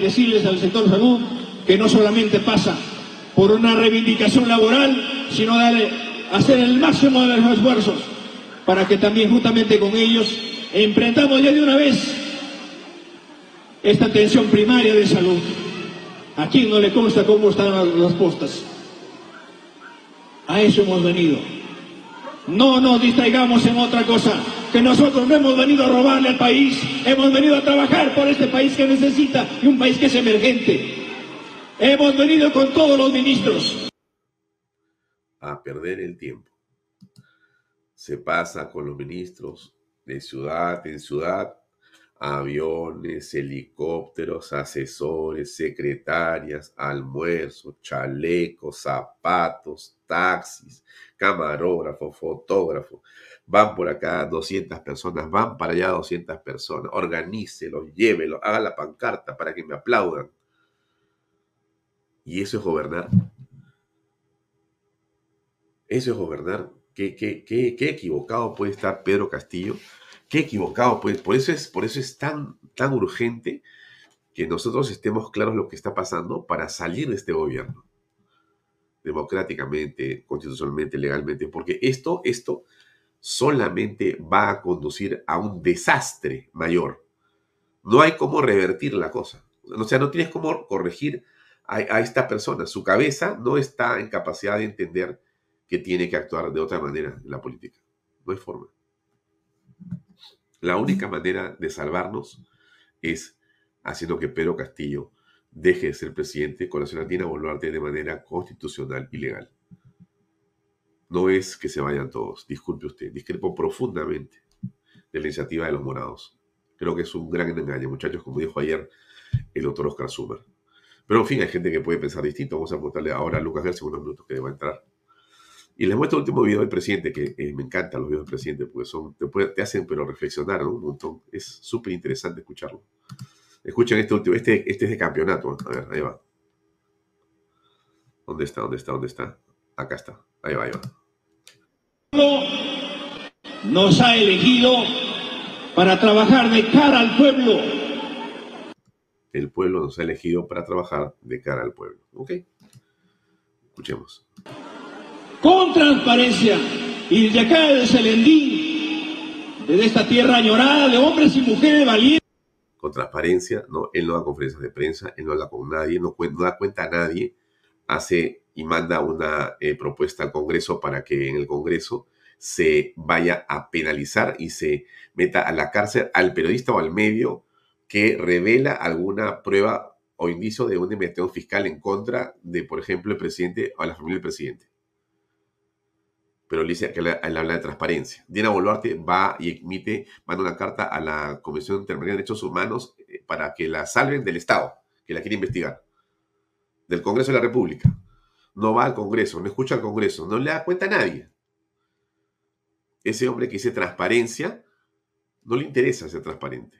decirles al sector salud que no solamente pasa por una reivindicación laboral, sino darle, hacer el máximo de los esfuerzos para que también justamente con ellos emprendamos ya de una vez esta atención primaria de salud. ¿A quién no le consta cómo están las postas? A eso hemos venido. No nos distraigamos en otra cosa que nosotros no hemos venido a robarle al país, hemos venido a trabajar por este país que necesita y un país que es emergente. Hemos venido con todos los ministros. A perder el tiempo. Se pasa con los ministros de ciudad en ciudad, aviones, helicópteros, asesores, secretarias, almuerzos, chalecos, zapatos, taxis, camarógrafo, fotógrafo van por acá 200 personas, van para allá 200 personas, organícelo, llévelo, haga la pancarta para que me aplaudan. Y eso es gobernar. Eso es gobernar. ¿Qué, qué, qué, qué equivocado puede estar Pedro Castillo? Qué equivocado puede. Por eso es, por eso es tan, tan urgente que nosotros estemos claros lo que está pasando para salir de este gobierno democráticamente, constitucionalmente, legalmente, porque esto, esto solamente va a conducir a un desastre mayor. No hay cómo revertir la cosa. O sea, no tienes cómo corregir a, esta persona. Su cabeza no está en capacidad de entender que tiene que actuar de otra manera en la política. No hay forma. La única manera de salvarnos es haciendo que Pedro Castillo deje de ser presidente con la señora Dina Boluarte de manera constitucional y legal no es que se vayan todos. Disculpe usted, discrepo profundamente de la iniciativa de los morados. Creo que es un gran engaño, muchachos, como dijo ayer el doctor Oscar Sumer. Pero en fin, hay gente que puede pensar distinto. Vamos a preguntarle ahora a Lucas García unos minutos que deba entrar. Y les muestro el último video del presidente, que eh, me encantan los videos del presidente, porque son, te, hacen pero reflexionar un montón. Es súper interesante escucharlo. Escuchen este último, este, este es de campeonato. A ver, ahí va. ¿Dónde está? ¿Dónde está? ¿Dónde está? Acá está. Ahí va, ahí va nos ha elegido para trabajar de cara al pueblo. El pueblo nos ha elegido para trabajar de cara al pueblo. ¿Ok? Escuchemos. Con transparencia y de acá de Selendín, de esta tierra añorada de hombres y mujeres valientes. Con transparencia, no, él no da conferencias de prensa, él no habla con nadie, no, no da cuenta a nadie, hace y manda una eh, propuesta al Congreso para que en el Congreso se vaya a penalizar y se meta a la cárcel al periodista o al medio que revela alguna prueba o indicio de una investigación fiscal en contra de, por ejemplo, el presidente o la familia del presidente. Pero él dice que él habla de transparencia. Diana Boluarte va y emite, manda una carta a la Comisión Interamericana de Derechos Humanos eh, para que la salven del Estado, que la quiere investigar, del Congreso de la República no va al Congreso, no escucha al Congreso, no le da cuenta a nadie. Ese hombre que dice transparencia, no le interesa ser transparente.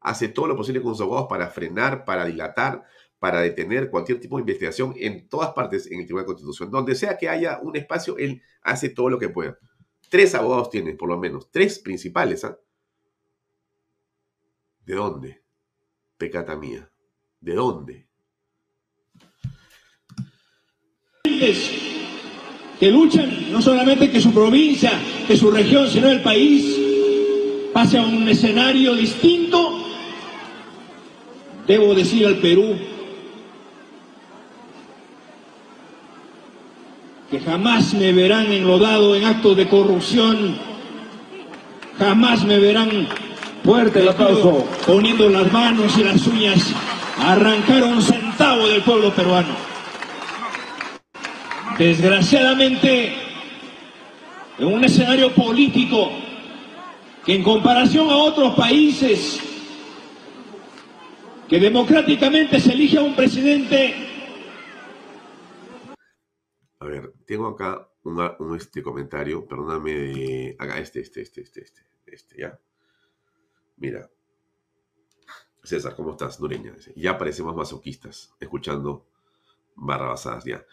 Hace todo lo posible con sus abogados para frenar, para dilatar, para detener cualquier tipo de investigación en todas partes en el Tribunal de Constitución. Donde sea que haya un espacio, él hace todo lo que pueda. Tres abogados tiene, por lo menos, tres principales. ¿ah? ¿De dónde? Pecata mía. ¿De dónde? Que luchan no solamente que su provincia, que su región, sino el país pase a un escenario distinto. Debo decir al Perú que jamás me verán enlodado en actos de corrupción, jamás me verán fuerte el aplauso. poniendo las manos y las uñas. A arrancar un centavo del pueblo peruano. Desgraciadamente, en un escenario político que en comparación a otros países que democráticamente se elige a un presidente a ver, tengo acá un, este comentario, perdóname, de, acá este, este, este, este, este, este, ya. Mira, César, ¿cómo estás? Nureña. Ya parecemos masoquistas, escuchando barrabasadas ya.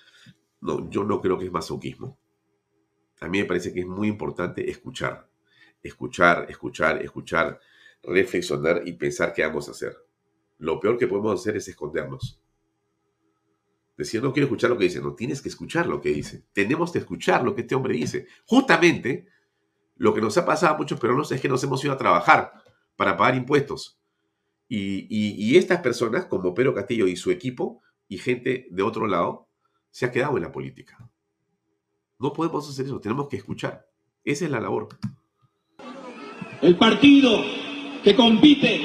No, yo no creo que es masoquismo. A mí me parece que es muy importante escuchar. Escuchar, escuchar, escuchar, reflexionar y pensar qué vamos a hacer. Lo peor que podemos hacer es escondernos. Decir, no quiero escuchar lo que dice. No, tienes que escuchar lo que dice. Tenemos que escuchar lo que este hombre dice. Justamente, lo que nos ha pasado a muchos peruanos es que nos hemos ido a trabajar para pagar impuestos. Y, estas personas, como Pedro Castillo y su equipo, y gente de otro lado, se ha quedado en la política. No podemos hacer eso, tenemos que escuchar. Esa es la labor. El partido que compite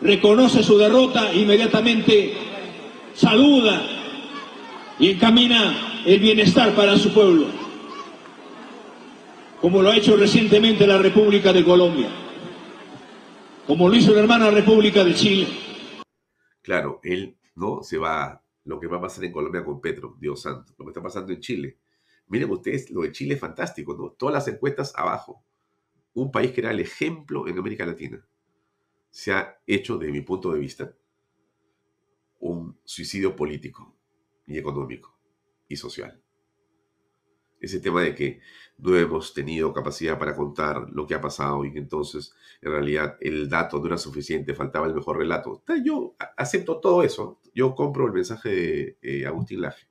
reconoce su derrota inmediatamente saluda y encamina el bienestar para su pueblo, como lo ha hecho recientemente la República de Colombia, como lo hizo la hermana República de Chile. Claro, él no se va, lo que va a pasar en Colombia con Petro, Dios santo, lo que está pasando en Chile. Miren ustedes, lo de Chile es fantástico, ¿no? Todas las encuestas abajo. Un país que era el ejemplo en América Latina. Se ha hecho, de mi punto de vista, un suicidio político y económico y social. Ese tema de que no hemos tenido capacidad para contar lo que ha pasado y que entonces en realidad el dato no era suficiente, faltaba el mejor relato. Yo acepto todo eso, yo compro el mensaje de eh, Agustín Laje.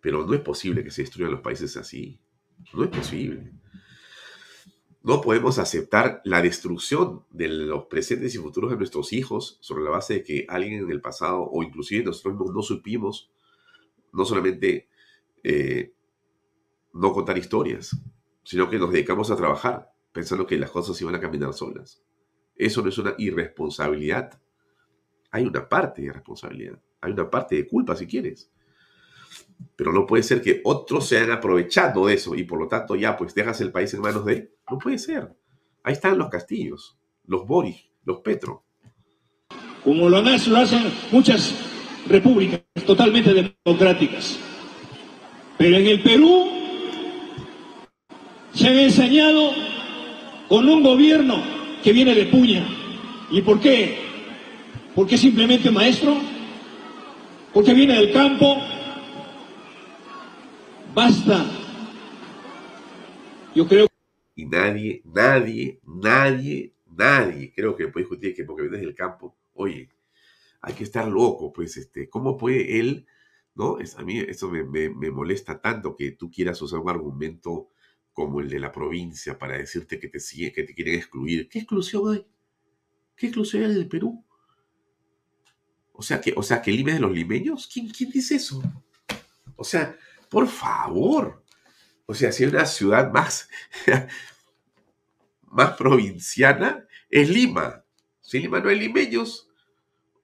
Pero no es posible que se destruyan los países así. No es posible. No podemos aceptar la destrucción de los presentes y futuros de nuestros hijos sobre la base de que alguien en el pasado o inclusive nosotros no, supimos no solamente eh, no contar historias, sino que nos dedicamos a trabajar pensando que las cosas iban a caminar solas. Eso no es una irresponsabilidad. Hay una parte de responsabilidad, hay una parte de culpa si quieres. Pero no puede ser que otros se hayan aprovechado de eso y por lo tanto ya pues dejas el país en manos de... No puede ser. Ahí están los castillos, los Boris, los Petro. Como lo hacen muchas repúblicas totalmente democráticas. Pero en el Perú se han enseñado con un gobierno que viene de puña. ¿Y por qué? Porque es simplemente maestro, porque viene del campo, Basta. Yo creo. Y nadie, nadie, nadie, nadie, creo que puede discutir que porque vienes del campo, oye, hay que estar loco, pues, este, ¿cómo puede él, no? Es, a mí eso me, molesta tanto que tú quieras usar un argumento como el de la provincia para decirte que te sigue, que te quieren excluir. ¿Qué exclusión hay? ¿Qué exclusión hay del Perú? O sea, que, o sea, que Lima de los limeños. ¿Quién, ¿Quién dice eso? O sea, por favor. O sea, si hay una ciudad más, [laughs] más provinciana, es Lima. Si Lima no hay limeños.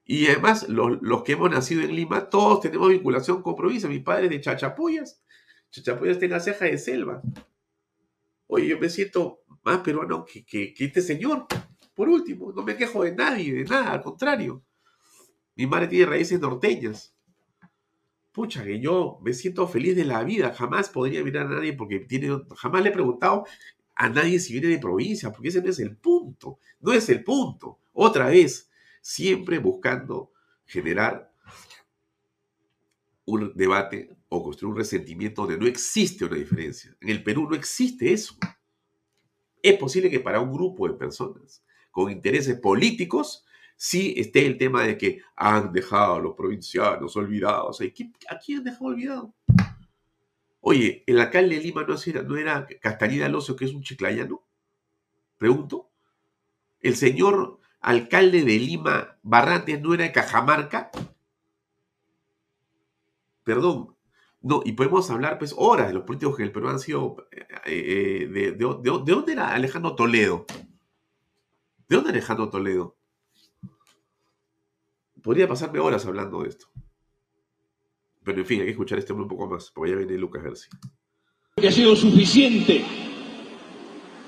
Y además, los, que hemos nacido en Lima, todos tenemos vinculación con provincia. Mi padre es de Chachapuyas. Chachapuyas tiene la ceja de selva. Oye, yo me siento más peruano que, que, que este señor. Por último, no me quejo de nadie, de nada, al contrario. Mi madre tiene raíces norteñas pucha, que yo me siento feliz de la vida, jamás podría mirar a nadie porque tiene, jamás le he preguntado a nadie si viene de provincia, porque ese no es el punto, no es el punto. Otra vez, siempre buscando generar un debate o construir un resentimiento donde no existe una diferencia. En el Perú no existe eso. Es posible que para un grupo de personas con intereses políticos sí esté el tema de que han dejado a los provincianos olvidados. ¿A quién han dejado olvidado? Oye, ¿el alcalde de Lima no era, no era Castañeda Alonso, que es un chiclayano? Pregunto. ¿El señor alcalde de Lima, Barrantes, no era de Cajamarca? Perdón. No, y podemos hablar pues horas de los políticos que el Perú han sido... Eh, eh, de, de, dónde era Alejandro Toledo? ¿De dónde era Alejandro Toledo? Podría pasarme horas hablando de esto. Pero en fin, hay que escuchar este hombre un poco más, porque ya viene Lucas García. Que ha sido suficiente.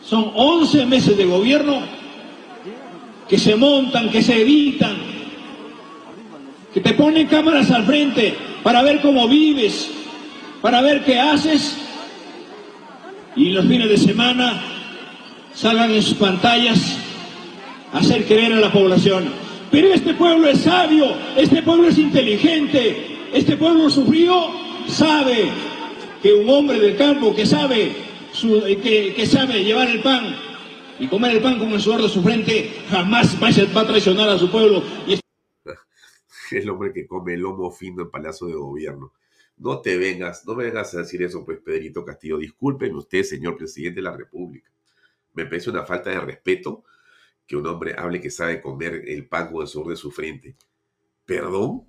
Son 11 meses de gobierno que se montan, que se evitan, que te ponen cámaras al frente para ver cómo vives, para ver qué haces y los fines de semana salgan en sus pantallas a hacer creer a la población. Pero este pueblo es sabio, este pueblo es inteligente, este pueblo sufrió, sabe que un hombre del campo que sabe, que, sabe llevar el pan y comer el pan con el sudor de su frente, jamás va a traicionar a su pueblo. Y... [laughs] El hombre que come lomo fino en Palacio de Gobierno. No te vengas, no me vengas a decir eso, pues Pedrito Castillo. Disculpen usted, señor presidente de la República. Me parece una falta de respeto que un hombre hable que sabe comer el pan con el de su frente. ¿Perdón?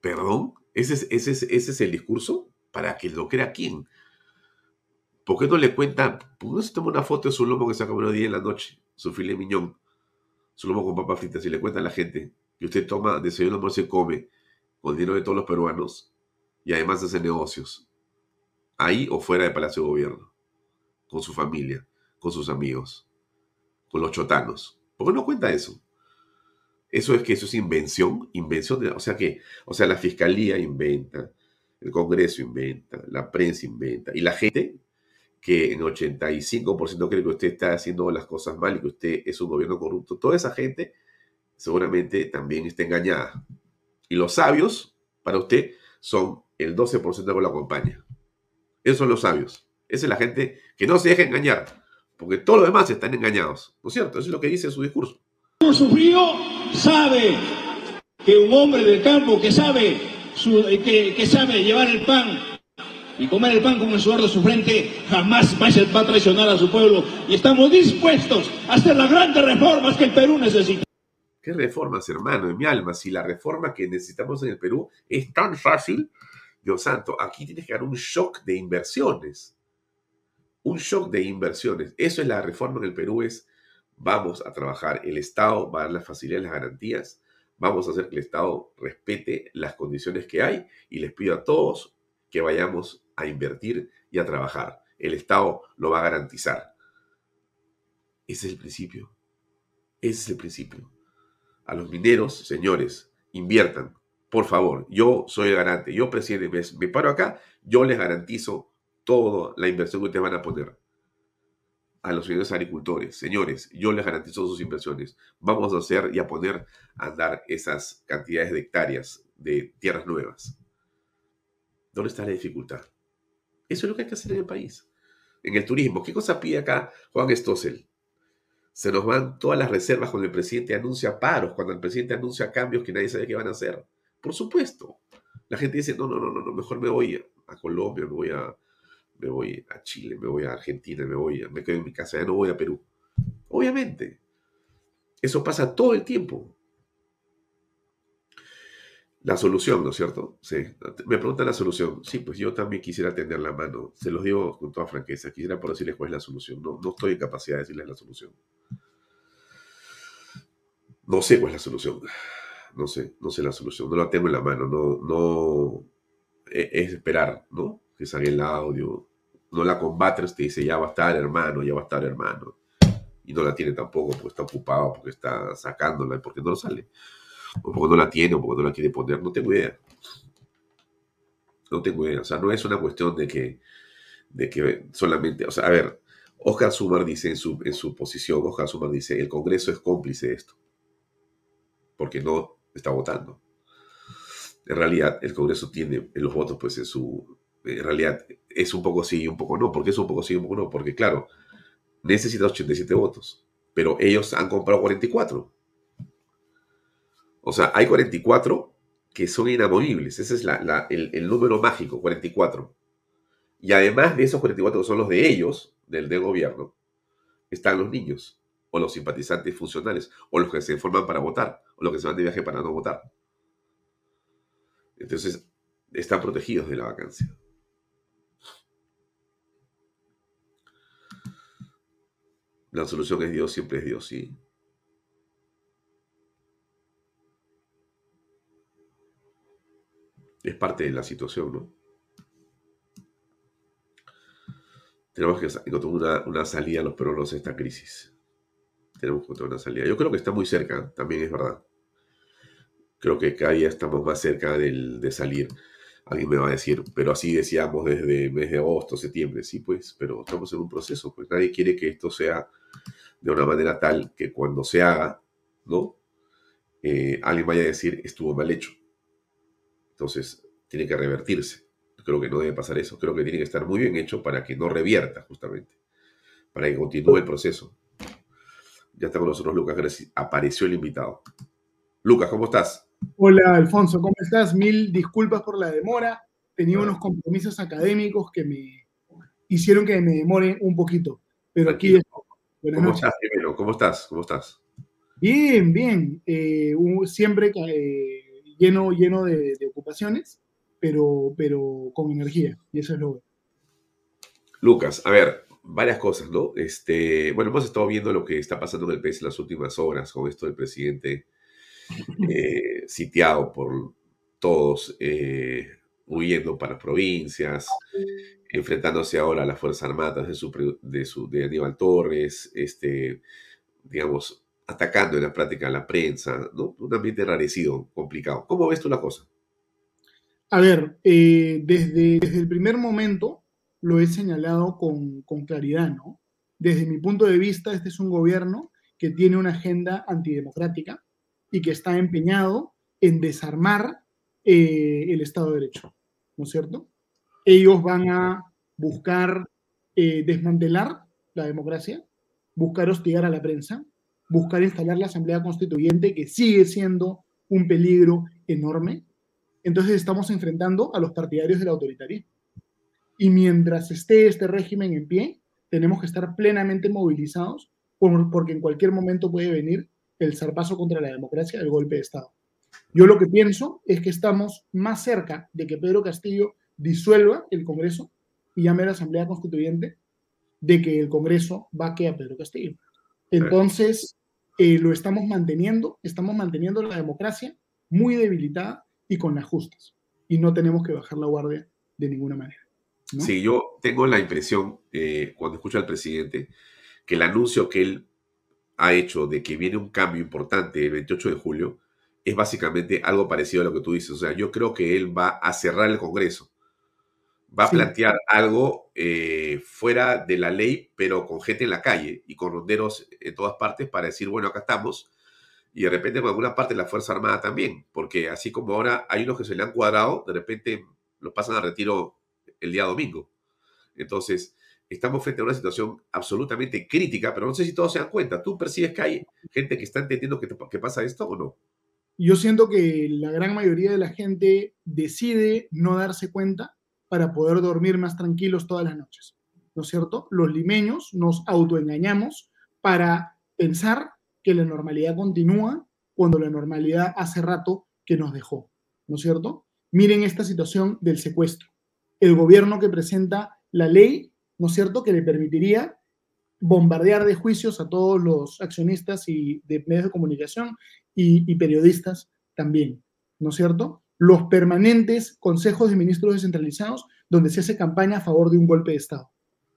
¿Perdón? ¿Ese es, ese es, ese es el discurso? ¿Para que lo crea quién? ¿Por qué no le cuenta? ¿Por qué no se toma una foto de su lomo que se acabó el día en la noche? Su filé miñón. Su lomo con papas fritas. Y le cuenta a la gente que usted toma desayuno, almuerzo y come con dinero de todos los peruanos. Y además hace negocios. Ahí o fuera de Palacio de Gobierno. Con su familia. Con sus amigos. Con los chotanos. ¿Por qué no cuenta eso? Eso es que eso es invención, invención de, o sea que, o sea, la fiscalía inventa, el Congreso inventa, la prensa inventa, y la gente que en 85% cree que usted está haciendo las cosas mal y que usted es un gobierno corrupto. Toda esa gente seguramente también está engañada. Y los sabios, para usted, son el 12% que lo acompaña. Esos son los sabios. Esa es la gente que no se deja engañar, porque todos los demás están engañados. ¿No es cierto? Eso es lo que dice su discurso. Sufrió, sabe que un hombre del campo que sabe, que, que sabe llevar el pan y comer el pan con el sudor de su frente, jamás va a traicionar a su pueblo. Y estamos dispuestos a hacer las grandes reformas que el Perú necesita. ¿Qué reformas, hermano, en mi alma? Si la reforma que necesitamos en el Perú es tan fácil, Dios santo, aquí tienes que dar un shock de inversiones. Un shock de inversiones. Eso es la reforma en el Perú, es vamos a trabajar, el Estado va a dar las facilidades, las garantías, vamos a hacer que el Estado respete las condiciones que hay y les pido a todos que vayamos a invertir y a trabajar. El Estado lo va a garantizar. Ese es el principio. Ese es el principio. A los mineros, señores, inviertan. Por favor, yo soy el garante. Yo, presidente, me, me paro acá, yo les garantizo toda la inversión que ustedes van a poner. A los señores agricultores, señores, yo les garantizo sus inversiones. Vamos a hacer y a poner a andar esas cantidades de hectáreas de tierras nuevas. ¿Dónde está la dificultad? Eso es lo que hay que hacer en el país. En el turismo, ¿qué cosa pide acá Juan Stossel? Se nos van todas las reservas cuando el presidente anuncia paros, cuando el presidente anuncia cambios que nadie sabe qué van a hacer. Por supuesto. La gente dice, no, no, no, no, mejor me voy a Colombia, me voy a, me voy a Chile, me voy a Argentina, me voy me quedo en mi casa, ya no voy a Perú. Obviamente. Eso pasa todo el tiempo. La solución, ¿no es cierto? Sí. Me preguntan la solución. Sí, pues yo también quisiera tender la mano. Se los digo con toda franqueza. Quisiera por decirles cuál es la solución. No, no estoy en capacidad de decirles la solución. No sé cuál es la solución. No sé, no sé la solución. No la tengo en la mano. No, no. E, es esperar, ¿no? Que salga el audio. No la combate, usted dice, ya va a estar hermano, ya va a estar hermano. Y no la tiene tampoco porque está ocupado, porque está sacándola, porque no sale o porque no la tiene, o porque no la quiere poner, no tengo idea. No tengo idea. O sea, no es una cuestión de que, de que solamente, o sea, a ver, Oscar Sumar dice en su, en su posición, Oscar Sumar dice, el Congreso es cómplice de esto. porque no está votando. En realidad, el Congreso tiene los votos, pues en su. En realidad, es un poco sí y un poco no. ¿Por qué es un poco sí y un poco no? Porque, claro, necesita 87 votos, pero ellos han comprado 44. O sea, hay 44 que son inamovibles. Ese es el, número mágico, 44. Y además de esos 44 que son los de ellos, del, del gobierno, están los niños, o los simpatizantes funcionales, o los que se forman para votar, o los que se van de viaje para no votar. Entonces, están protegidos de la vacancia. La solución es Dios, siempre es Dios, sí. Es parte de la situación, ¿no? Tenemos que encontrar una, salida a los peruanos de esta crisis. Tenemos que encontrar una salida. Yo creo que está muy cerca, también es verdad. Creo que cada día estamos más cerca de salir. Alguien me va a decir, pero así decíamos desde el mes de agosto, septiembre. Sí, pues, pero estamos en un proceso. Pues nadie quiere que esto sea de una manera tal que cuando se haga, ¿no? Eh, alguien vaya a decir, estuvo mal hecho. Entonces, tiene que revertirse. Creo que no debe pasar eso. Creo que tiene que estar muy bien hecho para que no revierta, justamente. Para que continúe el proceso. Ya está con nosotros Lucas Apareció el invitado. Lucas, ¿cómo estás? Hola, Alfonso, ¿cómo estás? Mil disculpas por la demora. Tenía unos compromisos académicos que me hicieron que me demore un poquito. Pero aquí ¿Cómo estás, ¿Cómo estás? ¿Cómo estás? Bien, bien. Eh, siempre eh, lleno, lleno de, de ocupaciones pero, pero con energía, y eso es lo Lucas, a ver, varias cosas, ¿no? Este, bueno, hemos estado viendo lo que está pasando en el país en las últimas horas con esto del presidente eh, [laughs] sitiado por todos, eh, huyendo para provincias, enfrentándose ahora a las Fuerzas Armadas de, su, de, su, de Aníbal Torres, este, digamos, atacando en la práctica a la prensa, ¿no? Un ambiente enrarecido, complicado. ¿Cómo ves tú la cosa? A ver, eh, desde, desde, el primer momento lo he señalado con, claridad, ¿no? Desde mi punto de vista, este es un gobierno que tiene una agenda antidemocrática y que está empeñado en desarmar eh, el Estado de Derecho, ¿no es cierto? Ellos van a buscar eh, desmantelar la democracia, buscar hostigar a la prensa, buscar instalar la Asamblea Constituyente, que sigue siendo un peligro enorme, entonces estamos enfrentando a los partidarios del autoritarismo. Y mientras esté este régimen en pie, tenemos que estar plenamente movilizados porque en cualquier momento puede venir el zarpazo contra la democracia, el golpe de Estado. Yo lo que pienso es que estamos más cerca de que Pedro Castillo disuelva el Congreso y llame a la Asamblea Constituyente de que el Congreso vaque a Pedro Castillo. Entonces, eh, lo estamos manteniendo, estamos manteniendo la democracia muy debilitada y con las justas. Y no tenemos que bajar la guardia de ninguna manera. Sí, yo tengo la impresión, eh, cuando escucho al presidente, que el anuncio que él ha hecho de que viene un cambio importante el 28 de julio es básicamente algo parecido a lo que tú dices. O sea, yo creo que él va a cerrar el Congreso. Va a plantear algo eh, fuera de la ley, pero con gente en la calle y con ronderos en todas partes para decir, bueno, acá estamos y de repente con alguna parte de la Fuerza Armada también, porque así como ahora hay unos que se le han cuadrado, de repente los pasan a retiro el día domingo. Entonces, estamos frente a una situación absolutamente crítica, pero no sé si todos se dan cuenta. ¿Tú percibes que hay gente que está entendiendo que, que pasa esto o no? Yo siento que la gran mayoría de la gente decide no darse cuenta para poder dormir más tranquilos todas las noches. ¿No es cierto? Los limeños nos autoengañamos para pensar que la normalidad continúa cuando la normalidad hace rato que nos dejó, ¿no es cierto? Miren esta situación del secuestro. El gobierno que presenta la ley, ¿no es cierto?, que le permitiría bombardear de juicios a todos los accionistas y de medios de comunicación y, periodistas también, ¿no es cierto? Los permanentes consejos de ministros descentralizados donde se hace campaña a favor de un golpe de Estado.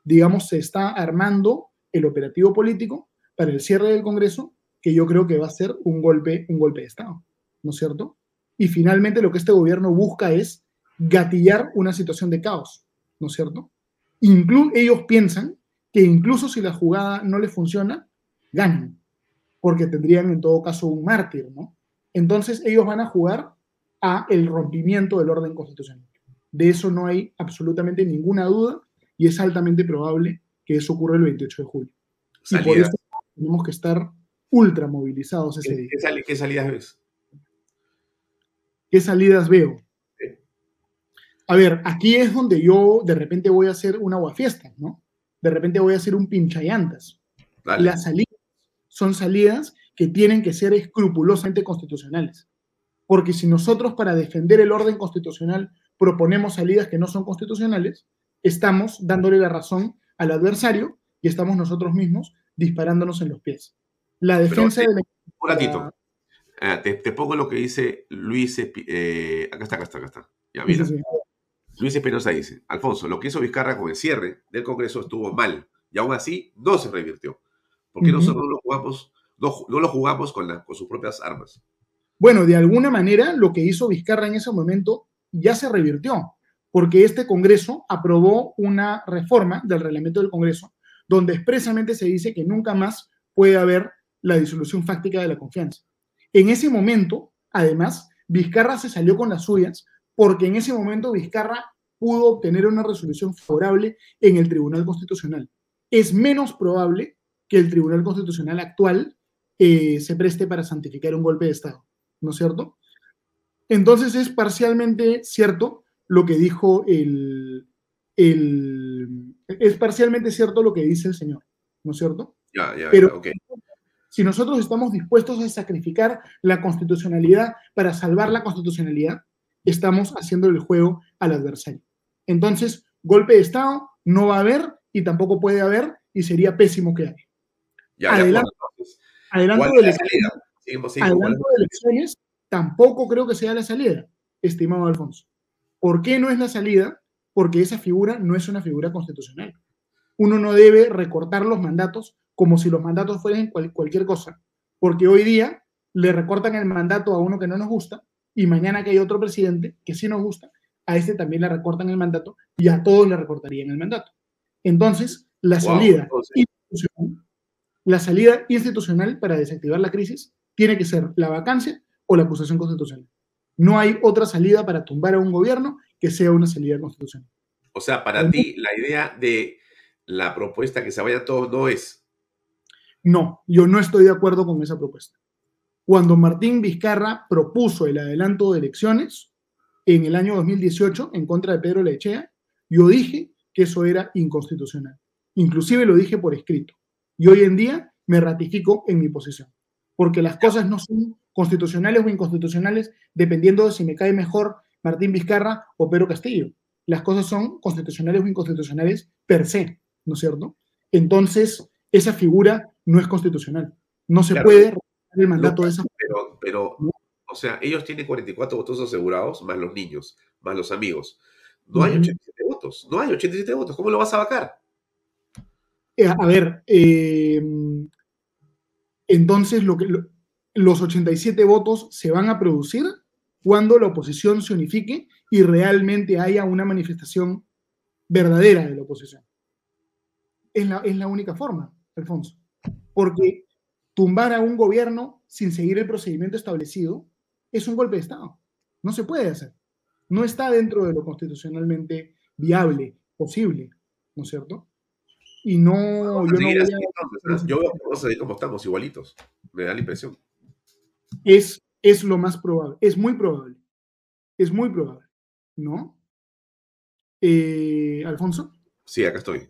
Digamos, se está armando el operativo político para el cierre del Congreso, que yo creo que va a ser un golpe, un golpe de Estado, ¿no es cierto? Y finalmente lo que este gobierno busca es gatillar una situación de caos, ¿no es cierto? Inclu ellos piensan que incluso si la jugada no les funciona, ganan, porque tendrían en todo caso un mártir, ¿no? Entonces ellos van a jugar a el rompimiento del orden constitucional. De eso no hay absolutamente ninguna duda y es altamente probable que eso ocurra el 28 de julio. Y por eso tenemos que estar ultra movilizados ese ¿Qué, día. qué sali- qué salidas ves? ¿Qué salidas veo? A ver, aquí es donde yo de repente voy a hacer una aguafiesta, ¿no? De repente voy a hacer un pinchayantas. Dale. Las salidas son salidas que tienen que ser escrupulosamente constitucionales. Porque si nosotros para defender el orden constitucional proponemos salidas que no son constitucionales, estamos dándole la razón al adversario y estamos nosotros mismos disparándonos en los pies. La defensa Pero, de la... Un ratito. Ah, te, te pongo lo que dice Luis. Eh, acá está, acá está, acá está. Ya, mira. Sí, sí, sí. Luis Espinosa dice: Alfonso, lo que hizo Vizcarra con el cierre del Congreso estuvo mal y aún así no se revirtió. ¿Por qué Ujú. nosotros no lo jugamos, no, lo jugamos con, la- con sus propias armas? Bueno, de alguna manera lo que hizo Vizcarra en ese momento ya se revirtió, porque este Congreso aprobó una reforma del reglamento del Congreso donde expresamente se dice que nunca más puede haber la disolución fáctica de la confianza. En ese momento, además, Vizcarra se salió con las suyas porque en ese momento Vizcarra pudo obtener una resolución favorable en el Tribunal Constitucional. Es menos probable que el Tribunal Constitucional actual eh, se preste para santificar un golpe de Estado. ¿no es cierto? Entonces es parcialmente cierto lo que dijo el, el- es parcialmente cierto lo que dice el señor, ¿no es cierto? Ya, ya, Pero si nosotros estamos dispuestos a sacrificar la constitucionalidad para salvar la constitucionalidad, estamos haciendo el juego al adversario. Entonces, golpe de Estado no va a haber y tampoco puede haber y sería pésimo que haya. Ya, adelanto ¿Cuál de elecciones- adelanto de elecciones, tampoco creo que sea la salida, estimado Alfonso. ¿Por qué no es la salida? Porque esa figura no es una figura constitucional. Uno no debe recortar los mandatos como si los mandatos fueran cual- cualquier cosa, porque hoy día le recortan el mandato a uno que no nos gusta y mañana que hay otro presidente que sí nos gusta, a este también le recortan el mandato y a todos le recortarían el mandato. Entonces, la Wow, salida entonces- institucional, la salida institucional para desactivar la crisis tiene que ser la vacancia o la acusación constitucional. No hay otra salida para tumbar a un gobierno que sea una salida constitucional. O sea, para ti, la idea de la propuesta que se vaya todos no es. No, yo no estoy de acuerdo con esa propuesta. Cuando Martín Vizcarra propuso el adelanto de elecciones en el año 2018 en contra de Pedro Lechea, yo dije que eso era inconstitucional. Inclusive lo dije por escrito. Y hoy en día me ratifico en mi posición. Porque las cosas no son constitucionales o inconstitucionales dependiendo de si me cae mejor Martín Vizcarra o Pedro Castillo. Las cosas son constitucionales o inconstitucionales per se, ¿no es cierto? Entonces, esa figura no es constitucional. No se Claro. puede el mandato de esa Pero, pero, o sea, ellos tienen 44 votos asegurados, más los niños, más los amigos. No hay Ujú. 87 votos. No hay 87 votos. ¿Cómo lo vas a vacar? Eh, A ver, eh, entonces lo que, lo- los 87 votos se van a producir cuando la oposición se unifique y realmente haya una manifestación verdadera de la oposición. Es la, es la única forma, Alfonso. Porque tumbar a un gobierno sin seguir el procedimiento establecido es un golpe de Estado. No se puede hacer. No está dentro de lo constitucionalmente viable, posible, ¿no es cierto? Y no, yo no voy como estamos, igualitos. Me da la impresión. es, es lo más probable, es muy probable, es muy probable, ¿no? Eh, Alfonso, Sí, acá estoy.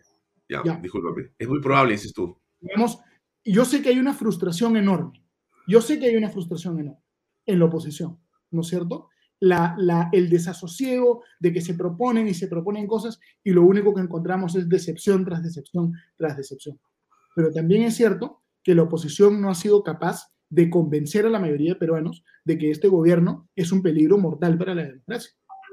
Ya, Ya. discúlpame. Es muy probable, dices tú. digamos, yo sé que hay una frustración enorme, yo sé que hay una frustración enorme en la oposición, ¿no es cierto? La, la- el desasosiego de que se proponen y se proponen cosas y lo único que encontramos es decepción tras decepción tras decepción. Pero también es cierto que la oposición no ha sido capaz de convencer a la mayoría de peruanos de que este gobierno es un peligro mortal para la democracia.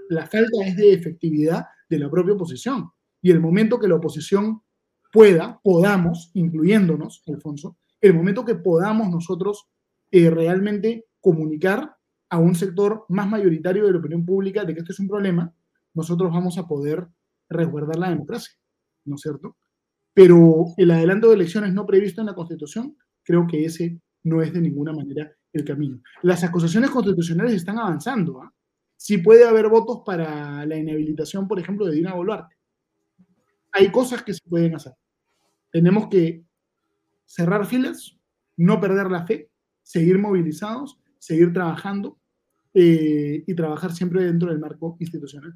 La falta es de efectividad de la propia oposición. Y el momento que la oposición pueda, podamos, incluyéndonos, Alfonso, el momento que podamos nosotros eh, realmente comunicar a un sector más mayoritario de la opinión pública de que esto es un problema, nosotros vamos a poder resguardar la democracia, ¿no es cierto? Pero el adelanto de elecciones no previsto en la Constitución, creo que ese no es de ninguna manera el camino. Las acusaciones constitucionales están avanzando. ¿ah? Sí puede haber votos para la inhabilitación, por ejemplo, de Dina Boluarte. Hay cosas que se pueden hacer. Tenemos que cerrar filas, no perder la fe, seguir movilizados, seguir trabajando eh, y trabajar siempre dentro del marco institucional.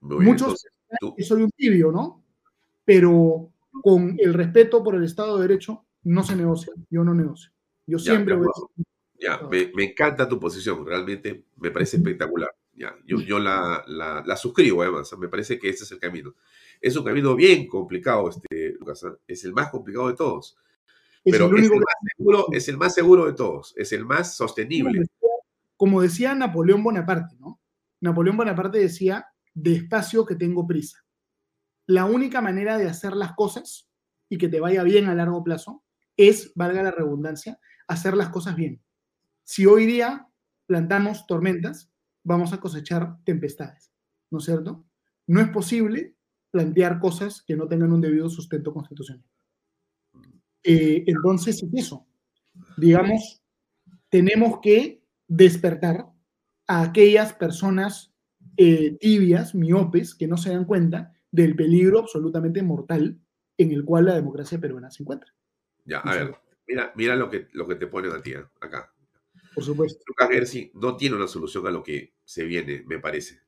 Muchos entonces, soy un tibio, ¿no? Pero con el respeto por el Estado de Derecho no se negocia. Yo no negocio. Yo siempre voy a ya, me, me, encanta tu posición, realmente me parece espectacular. Ya, yo, yo la, la, la, suscribo, además, me parece que ese es el camino. Es un camino bien complicado, este, Lucas, ¿eh? es el más complicado de todos. Pero es el, es el, más seguro, es el más seguro de todos, es el más sostenible. Como decía Napoleón Bonaparte, ¿no? Napoleón Bonaparte decía, despacio que tengo prisa. La única manera de hacer las cosas y que te vaya bien a largo plazo es, valga la redundancia, hacer las cosas bien. Si hoy día plantamos tormentas, vamos a cosechar tempestades, ¿no es cierto? No es posible plantear cosas que no tengan un debido sustento constitucional. Eh, entonces, eso, digamos, tenemos que despertar a aquellas personas eh, tibias, miopes, que no se dan cuenta del peligro absolutamente mortal en el cual la democracia peruana se encuentra. Ya, a ver, mira, mira lo, que, lo que te pone a ti acá. Por supuesto. Lucas Gersi no tiene una solución a lo que se viene, me parece.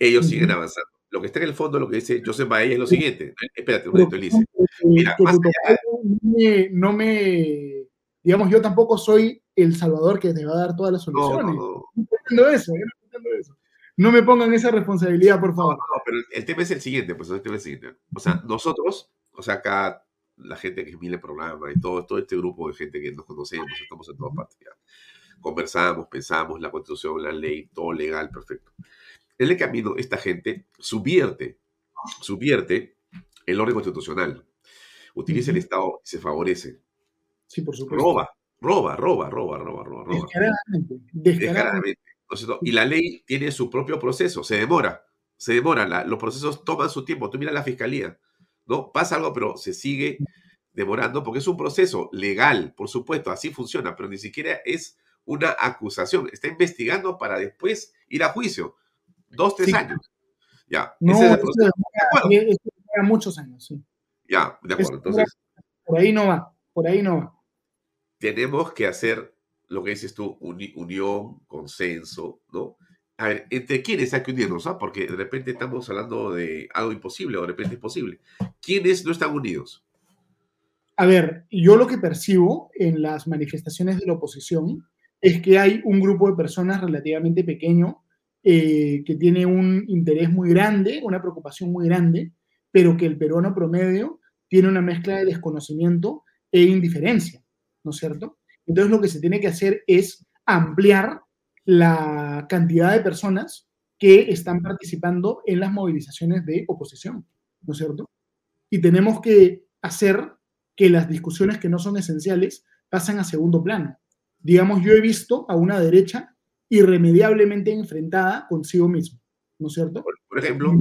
Ellos siguen avanzando. Lo que está en el fondo, lo que dice Joseph Baella es lo siguiente. Espérate un momento, Elise. Mira, más allá... no, me, digamos, yo tampoco soy el salvador que te va a dar todas las soluciones. No, no, no. eso, no eso. No me pongan esa responsabilidad, por favor. No, pero el tema es el siguiente, pues el tema es el siguiente. O sea, nosotros, o sea, acá la gente que mira el programa y todo, todo este grupo de gente que nos conocemos, estamos en todas partes. Ya conversamos, pensamos, la constitución, la ley, todo legal, perfecto. En el camino, esta gente subvierte, subvierte el orden constitucional, utiliza el Estado y se favorece. Sí, por supuesto. Roba, roba, roba, roba, roba, roba. roba. Descaradamente. Descaradamente. Y la ley tiene su propio proceso, se demora, se demora, la, los procesos toman su tiempo. Tú mira la fiscalía, ¿no? Pasa algo, pero se sigue demorando porque es un proceso legal, por supuesto, así funciona, pero ni siquiera es una acusación, está investigando para después ir a juicio. Dos, tres años. Ya, no, ese es el proceso. Eso muchos años, sí. Ya, de acuerdo. Entonces, por ahí no va, por ahí no va. Tenemos que hacer lo que dices tú, unión, consenso, ¿no? A ver, ¿entre quiénes hay que unirnos? Ah? Porque de repente estamos hablando de algo imposible o de repente es posible. ¿Quiénes no están unidos? A ver, yo lo que percibo en las manifestaciones de la oposición es que hay un grupo de personas relativamente pequeño eh, que tiene un interés muy grande, una preocupación muy grande, pero que el peruano promedio tiene una mezcla de desconocimiento e indiferencia, ¿no es cierto? Entonces lo que se tiene que hacer es ampliar la cantidad de personas que están participando en las movilizaciones de oposición, ¿no es cierto? Y tenemos que hacer que las discusiones que no son esenciales pasen a segundo plano digamos, yo he visto a una derecha irremediablemente enfrentada consigo mismo, ¿no es cierto? Por, ejemplo.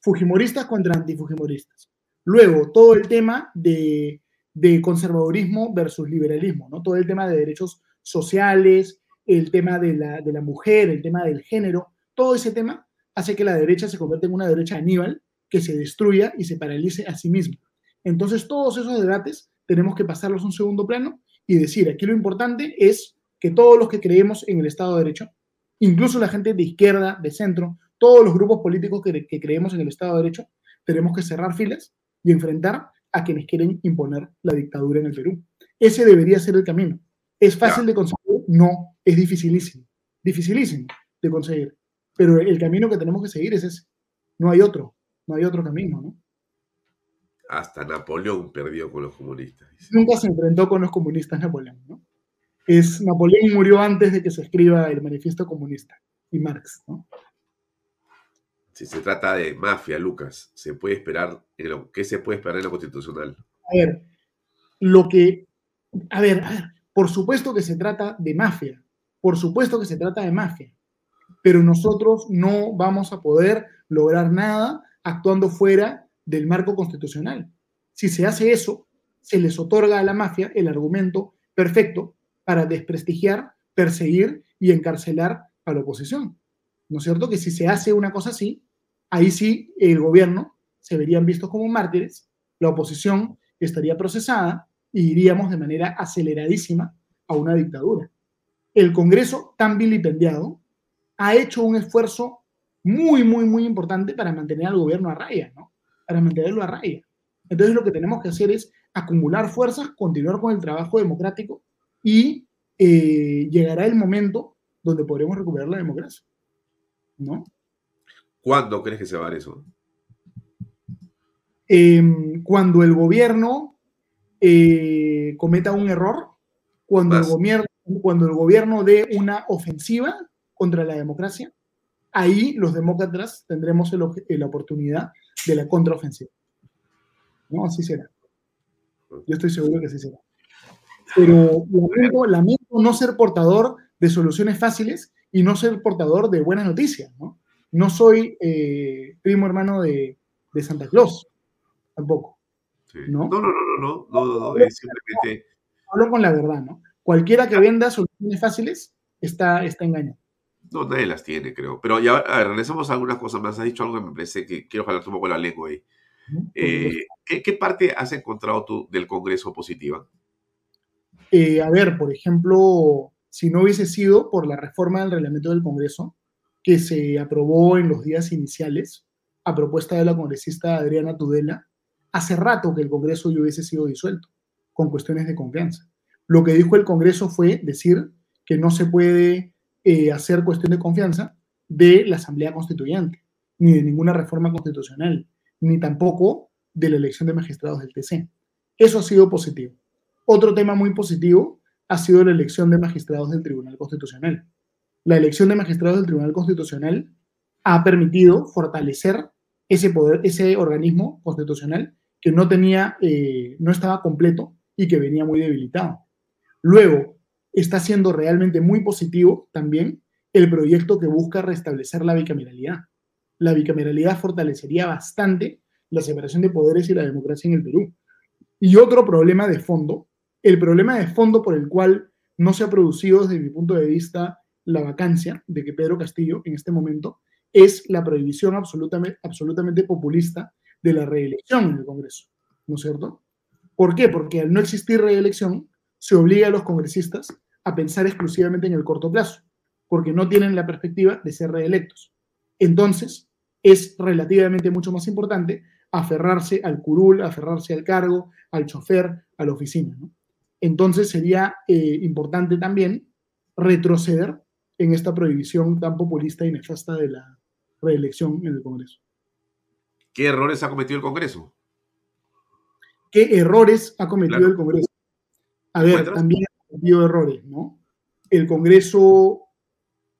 Fujimoristas contra antifujimoristas. Luego, todo el tema de, de, conservadurismo versus liberalismo, ¿no? Todo el tema de derechos sociales, el tema de la, de la mujer, el tema del género, todo ese tema hace que la derecha se convierta en una derecha aníbal que se destruya y se paralice a sí misma. Entonces, todos esos debates tenemos que pasarlos a un segundo plano y decir, aquí lo importante es que todos los que creemos en el Estado de Derecho, incluso la gente de izquierda, de centro, todos los grupos políticos que, creemos en el Estado de Derecho, tenemos que cerrar filas y enfrentar a quienes quieren imponer la dictadura en el Perú. Ese debería ser el camino. ¿Es fácil de conseguir? No, es dificilísimo. Dificilísimo de conseguir. Pero el camino que tenemos que seguir es ese. No hay otro. No hay otro camino, ¿no? hasta Napoleón perdió con los comunistas. Nunca se enfrentó con los comunistas Napoleón, ¿no? Es, Napoleón murió antes de que se escriba el manifiesto comunista y Marx, ¿no? Si se trata de mafia, Lucas, ¿se puede esperar ¿qué se puede esperar en lo constitucional? A ver, lo que, a ver, a ver, por supuesto que se trata de mafia, por supuesto que se trata de mafia, pero nosotros no vamos a poder lograr nada actuando fuera del marco constitucional. Si se hace eso, se les otorga a la mafia el argumento perfecto para desprestigiar, perseguir y encarcelar a la oposición. ¿No es cierto? Que si se hace una cosa así, ahí sí el gobierno se verían vistos como mártires, la oposición estaría procesada y iríamos de manera aceleradísima a una dictadura. El Congreso, tan vilipendiado, ha hecho un esfuerzo muy, muy, muy importante para mantener al gobierno a raya, ¿no? Para mantenerlo a raya. Entonces lo que tenemos que hacer es acumular fuerzas, continuar con el trabajo democrático y eh, llegará el momento donde podremos recuperar la democracia. ¿No? ¿Cuándo crees que se va a dar eso? Em, cuando el gobierno eh, cometa un error, cuando el, gobierno, cuando el gobierno dé una ofensiva contra la democracia, ahí los demócratas tendremos la oportunidad de la contraofensiva. ¿No? Así será. Yo estoy seguro que así será. Pero lamento, no ser portador de soluciones fáciles y no ser portador de buenas noticias. No, no soy eh, primo hermano de, de Santa Claus tampoco. ¿no? No, no, no, no, no, no, no, simplemente... Hablo con la verdad, ¿no? Cualquiera que venda soluciones fáciles está, está engañado. No, nadie las tiene, creo. Pero ya, a ver, regresamos a algunas cosas más. Has dicho algo que me parece que quiero jalar un poco la lengua ahí. Eh, ¿qué, ¿qué, parte has encontrado tú del Congreso positiva? Eh, a ver, por ejemplo, si no hubiese sido por la reforma del reglamento del Congreso, que se aprobó en los días iniciales, a propuesta de la congresista Adriana Tudela, hace rato que el Congreso hubiese sido disuelto, con cuestiones de confianza. Lo que dijo el Congreso fue decir que no se puede eh, hacer cuestión de confianza de la Asamblea Constituyente, ni de ninguna reforma constitucional, ni tampoco de la elección de magistrados del TC. Eso ha sido positivo. Otro tema muy positivo ha sido la elección de magistrados del Tribunal Constitucional. La elección de magistrados del Tribunal Constitucional ha permitido fortalecer ese poder, ese organismo constitucional que no tenía, eh, no estaba completo y que venía muy debilitado. Luego, está siendo realmente muy positivo también el proyecto que busca restablecer la bicameralidad. La bicameralidad fortalecería bastante la separación de poderes y la democracia en el Perú. Y otro problema de fondo, el problema de fondo por el cual no se ha producido desde mi punto de vista la vacancia de que Pedro Castillo en este momento es la prohibición absolutamente, absolutamente populista de la reelección en el Congreso, ¿no es cierto? ¿Por qué? Porque al no existir reelección, se obliga a los congresistas a pensar exclusivamente en el corto plazo, porque no tienen la perspectiva de ser reelectos. Entonces, es relativamente mucho más importante aferrarse al curul, aferrarse al cargo, al chofer, a la oficina. ¿no? Entonces, sería eh, importante también retroceder en esta prohibición tan populista y nefasta de la reelección en el Congreso. ¿Qué errores ha cometido el Congreso? ¿Qué errores ha cometido el Congreso? A ver, también ha cometido errores, ¿no? El Congreso,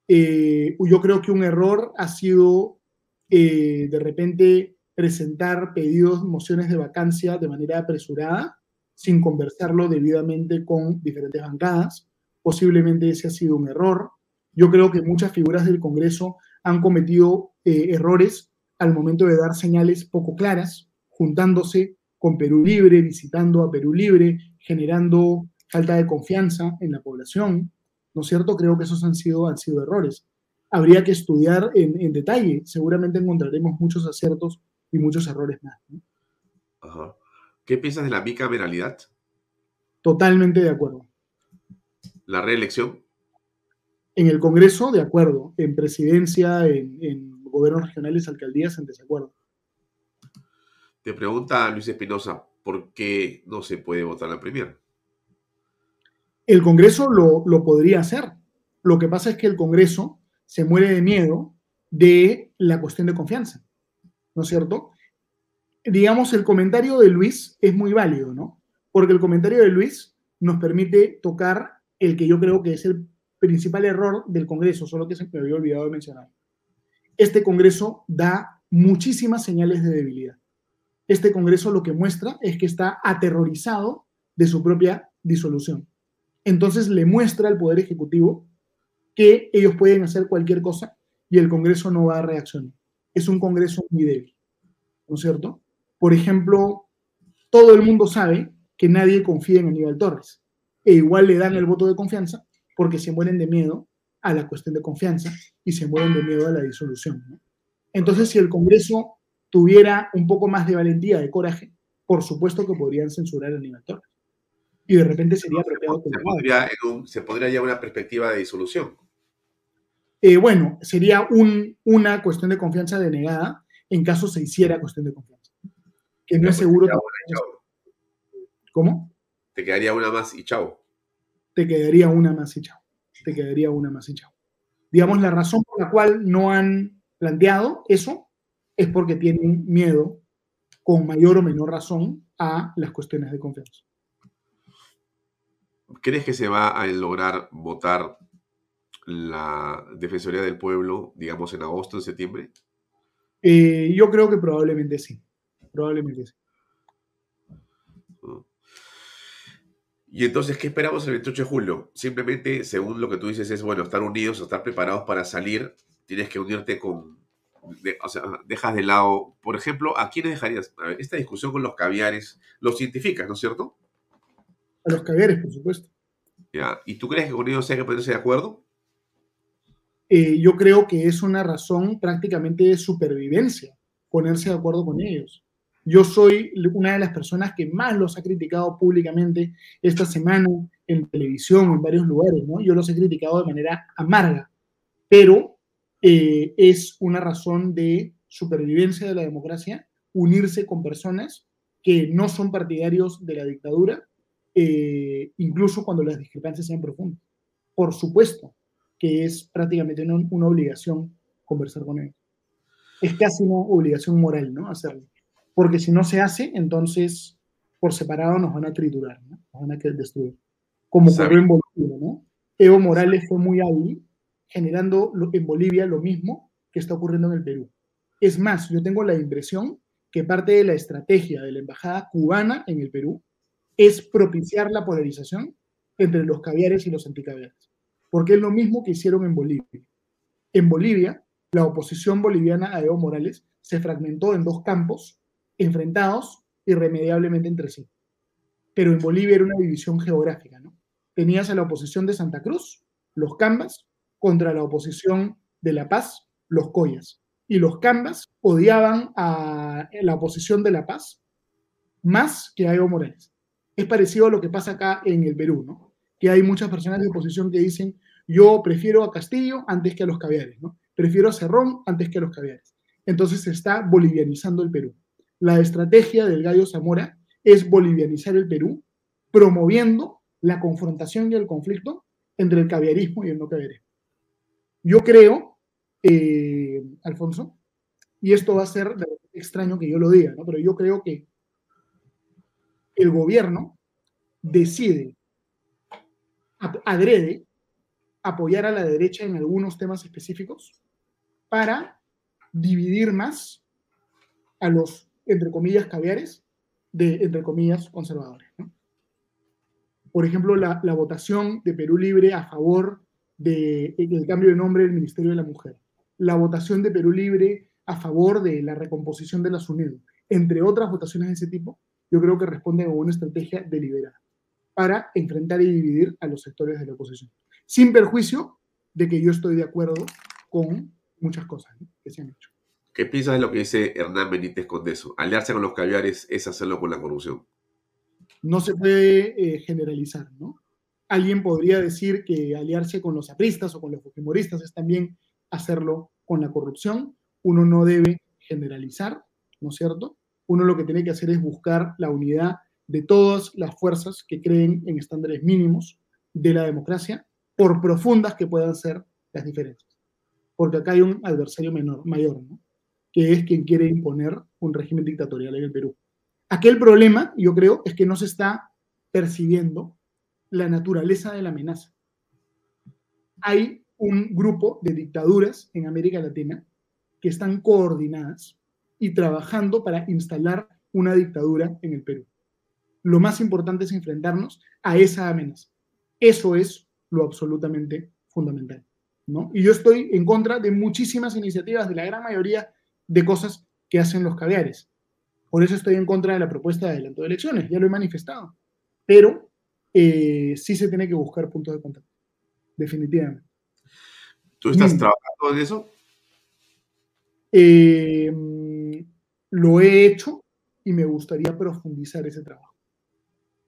eh, yo creo que un error ha sido eh, de repente presentar pedidos, mociones de vacancia de manera apresurada, sin conversarlo debidamente con diferentes bancadas. Posiblemente ese ha sido un error. Yo creo que muchas figuras del Congreso han cometido eh, errores al momento de dar señales poco claras, juntándose con Perú Libre, visitando a Perú Libre, generando falta de confianza en la población, ¿no es cierto? Creo que esos han sido, han sido errores. Habría que estudiar en, detalle, seguramente encontraremos muchos aciertos y muchos errores más. ¿Qué piensas de la bicameralidad? Totalmente de acuerdo. ¿La reelección? En el Congreso, de acuerdo. En presidencia, en gobiernos regionales, alcaldías en desacuerdo. Te pregunta Luis Espinosa, ¿por qué no se puede votar la Premier? El Congreso lo, lo podría hacer. Lo que pasa es que el Congreso se muere de miedo de la cuestión de confianza, ¿no es cierto? Digamos, el comentario de Luis es muy válido, ¿no? Porque el comentario de Luis nos permite tocar el que yo creo que es el principal error del Congreso, solo que se me había olvidado de mencionar este Congreso da muchísimas señales de debilidad. Este Congreso lo que muestra es que está aterrorizado de su propia disolución. Entonces le muestra al Poder Ejecutivo que ellos pueden hacer cualquier cosa y el Congreso no va a reaccionar. Es un Congreso muy débil, ¿no es cierto? Por ejemplo, todo el mundo sabe que nadie confía en Aníbal Torres. e igual le dan el voto de confianza porque se mueren de miedo a la cuestión de confianza y se mueren de miedo a la disolución. ¿no? Entonces, si el Congreso tuviera un poco más de valentía, de coraje, por supuesto que podrían censurar a Aníbal Torres. Y de repente sería apropiado. Se podría, un, se podría llevar una perspectiva de disolución. Eh, bueno, sería un, una cuestión de confianza denegada en caso se hiciera cuestión de confianza. Que no es seguro. ¿Cómo? Te quedaría una más y chao. Te quedaría una más y chao. Te quedaría una más y chao. Digamos, la razón por la cual no han planteado eso es porque tienen miedo, con mayor o menor razón, a las cuestiones de confianza. ¿Crees que se va a lograr votar la Defensoría del Pueblo, digamos, en agosto, en septiembre? Eh, yo creo que probablemente sí. Probablemente sí. Y entonces, ¿qué esperamos el 28 de julio? Simplemente, según lo que tú dices, es bueno, estar unidos, estar preparados para salir. Tienes que unirte con. o sea, dejas de lado. Por ejemplo, ¿a quiénes dejarías? A ver, esta discusión con los caviares, los identificas, ¿no es cierto? A los caviares, por supuesto. Ya. ¿Y tú crees que con ellos hay que ponerse de acuerdo? Eh, yo creo que es una razón prácticamente de supervivencia ponerse de acuerdo con ellos. Yo soy una de las personas que más los ha criticado públicamente esta semana en televisión, en varios lugares, ¿no? Yo los he criticado de manera amarga, pero eh, es una razón de supervivencia de la democracia unirse con personas que no son partidarios de la dictadura, eh, incluso cuando las discrepancias sean profundas. Por supuesto que es prácticamente una, una obligación conversar con ellos. Es casi una obligación moral, ¿no? Hacerlo porque si no se hace, entonces por separado nos van a triturar, ¿no? nos van a destruir. Como ocurrió en Bolivia, ¿no? Evo Morales fue muy hábil generando en Bolivia lo mismo que está ocurriendo en el Perú. Es más, yo tengo la impresión que parte de la estrategia de la embajada cubana en el Perú es propiciar la polarización entre los caviares y los anticaviares, porque es lo mismo que hicieron en Bolivia. En Bolivia, la oposición boliviana a Evo Morales se fragmentó en dos campos enfrentados irremediablemente entre sí. Pero en Bolivia era una división geográfica, ¿no? Tenías a la oposición de Santa Cruz, los Cambas, contra la oposición de La Paz, los Collas. Y los Cambas odiaban a la oposición de La Paz más que a Evo Morales. Es parecido a lo que pasa acá en el Perú, ¿no? Que hay muchas personas de oposición que dicen, yo prefiero a Castillo antes que a los caviares, ¿no? Prefiero a Cerrón antes que a los caviares. Entonces se está bolivianizando el Perú la estrategia del Gallo Zamora es bolivianizar el Perú, promoviendo la confrontación y el conflicto entre el caviarismo y el no caviarismo. Yo creo, eh, Alfonso, y esto va a ser extraño que yo lo diga, ¿no? pero yo creo que el gobierno decide, adrede, apoyar a la derecha en algunos temas específicos para dividir más a los entre comillas, caviares, de, entre comillas, conservadores. Por ejemplo, la, votación de Perú Libre a favor del de, cambio de nombre del Ministerio de la Mujer, la votación de Perú Libre a favor de la recomposición de la SUNEDU, entre otras votaciones de ese tipo, yo creo que responden a una estrategia deliberada para enfrentar y dividir a los sectores de la oposición, sin perjuicio de que yo estoy de acuerdo con muchas cosas que se han hecho. ¿Qué piensas de lo que dice Hernán Benítez con eso? Aliarse con los caviares es hacerlo con la corrupción. No se puede eh, generalizar, ¿no? Alguien podría decir que aliarse con los apristas o con los fujimoristas es también hacerlo con la corrupción. Uno no debe generalizar, ¿no es cierto? Uno lo que tiene que hacer es buscar la unidad de todas las fuerzas que creen en estándares mínimos de la democracia, por profundas que puedan ser las diferencias. Porque acá hay un adversario menor, mayor, ¿no? Que es quien quiere imponer un régimen dictatorial en el Perú. Aquel problema, yo creo, es que no se está percibiendo la naturaleza de la amenaza. Hay un grupo de dictaduras en América Latina que están coordinadas y trabajando para instalar una dictadura en el Perú. Lo más importante es enfrentarnos a esa amenaza. Eso es lo absolutamente fundamental. ¿no? Y yo estoy en contra de muchísimas iniciativas, de la gran mayoría de cosas que hacen los caviares. Por eso estoy en contra de la propuesta de adelanto de elecciones, ya lo he manifestado. Pero eh, sí se tiene que buscar puntos de contacto, definitivamente. ¿Tú estás trabajando en eso? Eh, lo he hecho y me gustaría profundizar ese trabajo.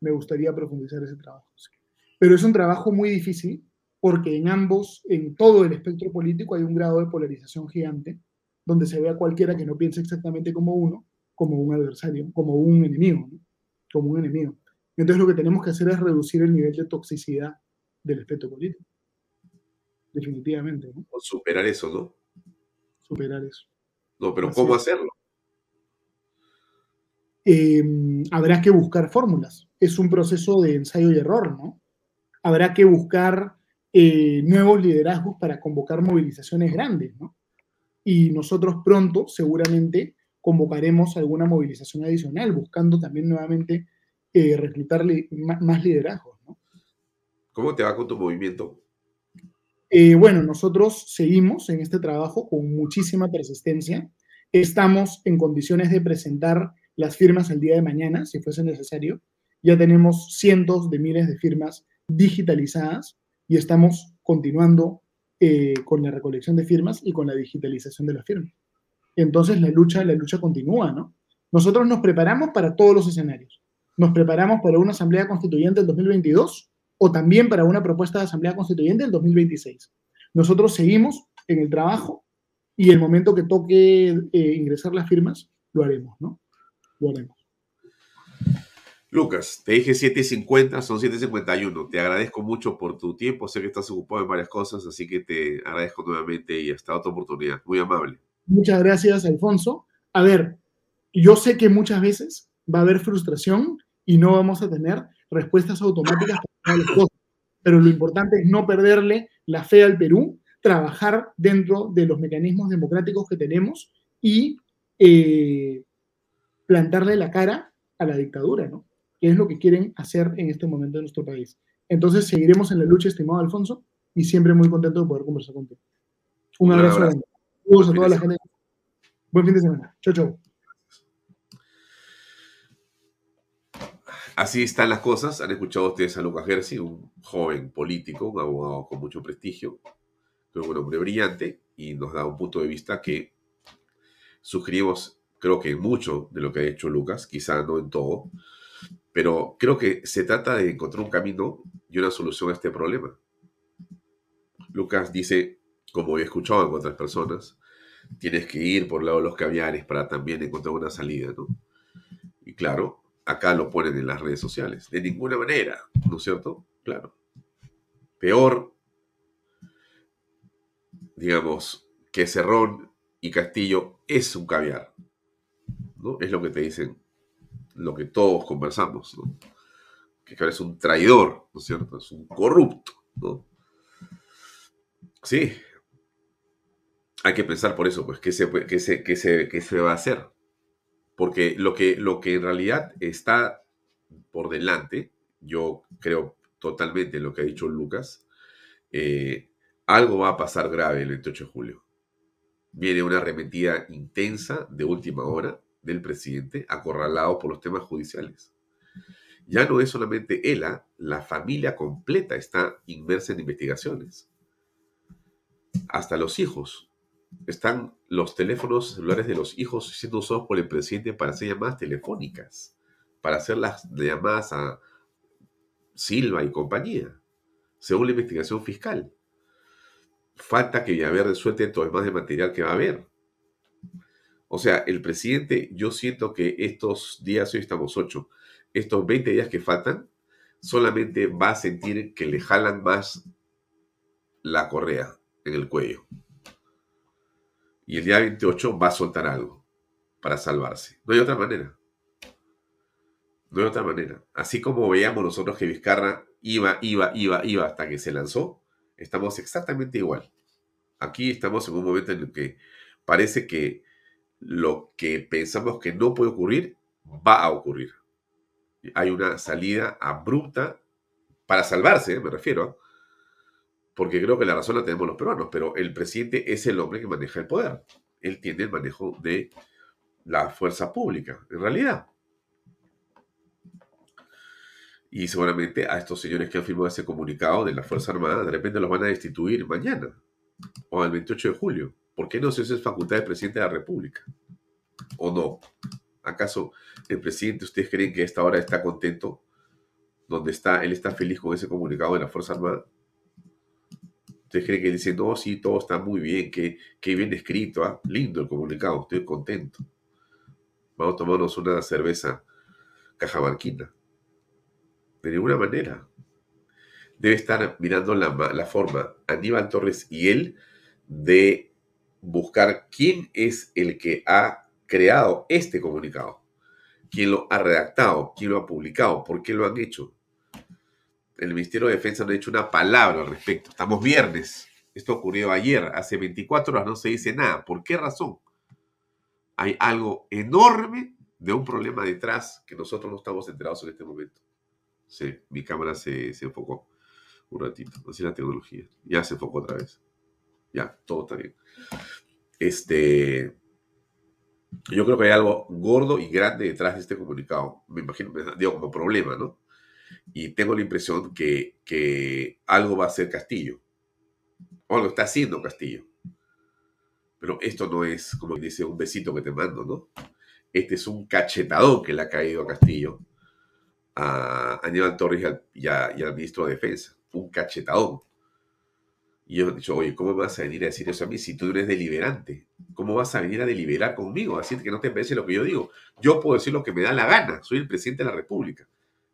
Me gustaría profundizar ese trabajo. Pero es un trabajo muy difícil porque en ambos, en todo el espectro político hay un grado de polarización gigante donde se ve a cualquiera que no piense exactamente como uno, como un adversario, como un enemigo, como un enemigo. Entonces lo que tenemos que hacer es reducir el nivel de toxicidad del espectro político. Definitivamente. ¿no? O superar eso, ¿no? Superar eso. No, pero ¿cómo hacerlo? Em, habrá que buscar fórmulas. Es un proceso de ensayo y error, ¿no? Habrá que buscar eh, nuevos liderazgos para convocar movilizaciones grandes, ¿no? Y nosotros pronto, seguramente, convocaremos alguna movilización adicional, buscando también nuevamente eh, reclutar más liderazgos, ¿no? ¿Cómo te va con tu movimiento? Eh, bueno, nosotros seguimos en este trabajo con muchísima persistencia. Estamos en condiciones de presentar las firmas el día de mañana, si fuese necesario. Ya tenemos cientos de miles de firmas digitalizadas y estamos continuando eh, con la recolección de firmas y con la digitalización de las firmas. Entonces la lucha, la lucha continúa, ¿no? Nosotros nos preparamos para todos los escenarios. Nos preparamos para una asamblea constituyente del 2022 o también para una propuesta de asamblea constituyente del 2026. Nosotros seguimos en el trabajo y el momento que toque eh, ingresar las firmas, lo haremos, ¿no? Lucas, te dije 7.50, son 7.51. Te agradezco mucho por tu tiempo. Sé que estás ocupado en varias cosas, así que te agradezco nuevamente y hasta otra oportunidad. Muy amable. Muchas gracias, Alfonso. A ver, yo sé que muchas veces va a haber frustración y no vamos a tener respuestas automáticas para las cosas. Pero lo importante es no perderle la fe al Perú, trabajar dentro de los mecanismos democráticos que tenemos y eh, plantarle la cara a la dictadura, ¿no? Que es lo que quieren hacer en este momento en nuestro país. Entonces seguiremos en la lucha, estimado Alfonso, y siempre muy contento de poder conversar contigo. Un, abrazo. Saludos a toda la gente. Buen fin de semana. Chau, chau. Así están las cosas. Han escuchado ustedes a Lucas Gersi, un joven político, un abogado con mucho prestigio, un hombre brillante, y nos da un punto de vista que sugerimos creo que en mucho de lo que ha hecho Lucas, quizá no en todo, pero creo que se trata de encontrar un camino y una solución a este problema. Lucas dice, como he escuchado en otras personas, tienes que ir por lado de los caviares para también encontrar una salida, ¿no? Y claro, acá lo ponen en las redes sociales. De ninguna manera, ¿no es cierto? Claro. Peor, digamos, que Cerrón y Castillo es un caviar. Es lo que te dicen, lo que todos conversamos, ¿no? Que es un traidor, ¿no es cierto? Es un corrupto, ¿no? Sí. Hay que pensar por eso, pues, ¿qué se, qué se, se, va a hacer? Porque lo que, lo que en realidad está por delante, yo creo totalmente en lo que ha dicho Lucas, eh, algo va a pasar grave el 28 de julio. Viene una arremetida intensa de última hora del presidente acorralado por los temas judiciales. Ya no es solamente él, ¿ah? la familia completa está inmersa en investigaciones. Hasta los hijos. Están los teléfonos celulares de los hijos siendo usados por el presidente para hacer llamadas telefónicas, para hacer las llamadas a Silva y compañía, según la investigación fiscal. Falta que Villaverde suelte todo el más de material que va a haber. O sea, el presidente, yo siento que estos días, hoy estamos ocho, estos 20 días que faltan, solamente va a sentir que le jalan más la correa en el cuello. Y el día 28 va a soltar algo para salvarse. No hay otra manera. No hay otra manera. Así como veíamos nosotros que Vizcarra iba, iba, iba, iba hasta que se lanzó, estamos exactamente igual. Aquí estamos en un momento en el que parece que lo que pensamos que no puede ocurrir, va a ocurrir. Hay una salida abrupta para salvarse, me refiero, porque creo que la razón la tenemos los peruanos, pero el presidente es el hombre que maneja el poder. Él tiene el manejo de la fuerza pública, en realidad. Y seguramente a estos señores que han firmado ese comunicado de la Fuerza Armada, de repente los van a destituir mañana o el 28 de julio. ¿Por qué no eso es facultad del presidente de la República? ¿O no? ¿Acaso el presidente, ustedes creen que a esta hora está contento? Donde está, él está feliz con ese comunicado de la Fuerza Armada. ¿Ustedes creen que dice, no, sí, todo está muy bien, que, bien escrito, ¿ah? lindo el comunicado, estoy contento? Vamos a tomarnos una cerveza cajamarquina. De ninguna manera. Debe estar mirando la, la forma, Aníbal Torres y él, de buscar quién es el que ha creado este comunicado, quién lo ha redactado, quién lo ha publicado, por qué lo han hecho. El Ministerio de Defensa no ha hecho una palabra al respecto. Estamos viernes. Esto ocurrió ayer, hace 24 horas no se dice nada. ¿Por qué razón? Hay algo enorme de un problema detrás que nosotros no estamos enterados en este momento. Sí, mi cámara se, enfocó un ratito. Así la tecnología. Ya se enfocó otra vez. Ya, todo está bien. Este. Yo creo que hay algo gordo y grande detrás de este comunicado. Me imagino, digo, como problema, ¿no? Y tengo la impresión que, que algo va a ser Castillo. O lo está haciendo Castillo. Pero esto no es, como dice, un besito que te mando, ¿no? Este es un cachetadón que le ha caído a Castillo, a Aníbal Torres y al, ministro de Defensa. Un cachetadón. Y yo he dicho, oye, ¿cómo vas a venir a decir eso a mí si tú eres deliberante? ¿Cómo vas a venir a deliberar conmigo? Así que no te parece lo que yo digo. Yo puedo decir lo que me da la gana. Soy el presidente de la República.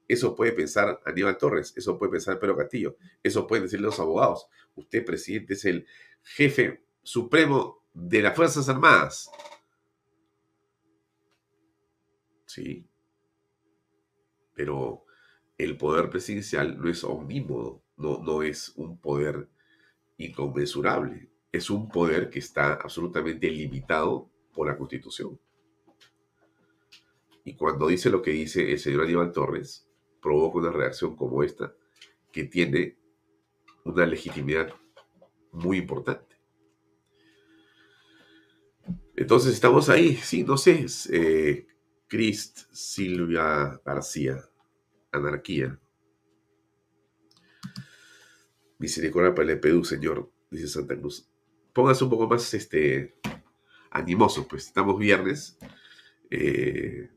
Eso puede pensar Aníbal Torres, eso puede pensar Pedro Castillo, eso pueden decir los abogados. Usted, presidente, es el jefe supremo de las Fuerzas Armadas. Sí. Pero el poder presidencial no es omnímodo, no, no es un poder inconmensurable. Es un poder que está absolutamente limitado por la Constitución. Y cuando dice lo que dice el señor Aníbal Torres, provoca una reacción como esta, que tiene una legitimidad muy importante. Entonces estamos ahí, sí, no sé, eh, Crist, Silvia García, Anarquía. Misericordia para el Perú, señor, dice Santa Cruz. Póngase un poco más este, animoso, pues estamos viernes. Eh,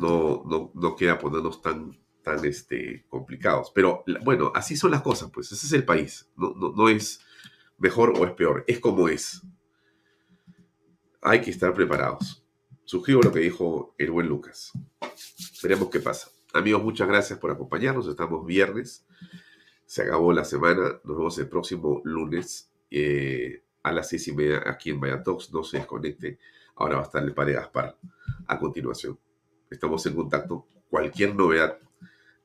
no, no, no queda ponernos tan, tan este, complicados. Pero bueno, así son las cosas, pues ese es el país. No, no, no es mejor o es peor, es como es hay que estar preparados. Suscribo lo que dijo el buen Lucas. Veremos qué pasa. Amigos, muchas gracias por acompañarnos. Estamos viernes. Se acabó la semana. Nos vemos el próximo lunes eh, a las seis y media aquí en Vallatox. No se desconecte. Ahora va a estar el padre Gaspar a continuación. Estamos en contacto. Cualquier novedad,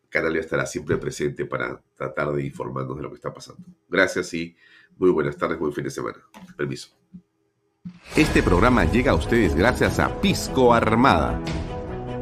Canal estará siempre presente para tratar de informarnos de lo que está pasando. Gracias y muy buenas tardes, buen fin de semana. Permiso. Este programa llega a ustedes gracias a Pisco Armada.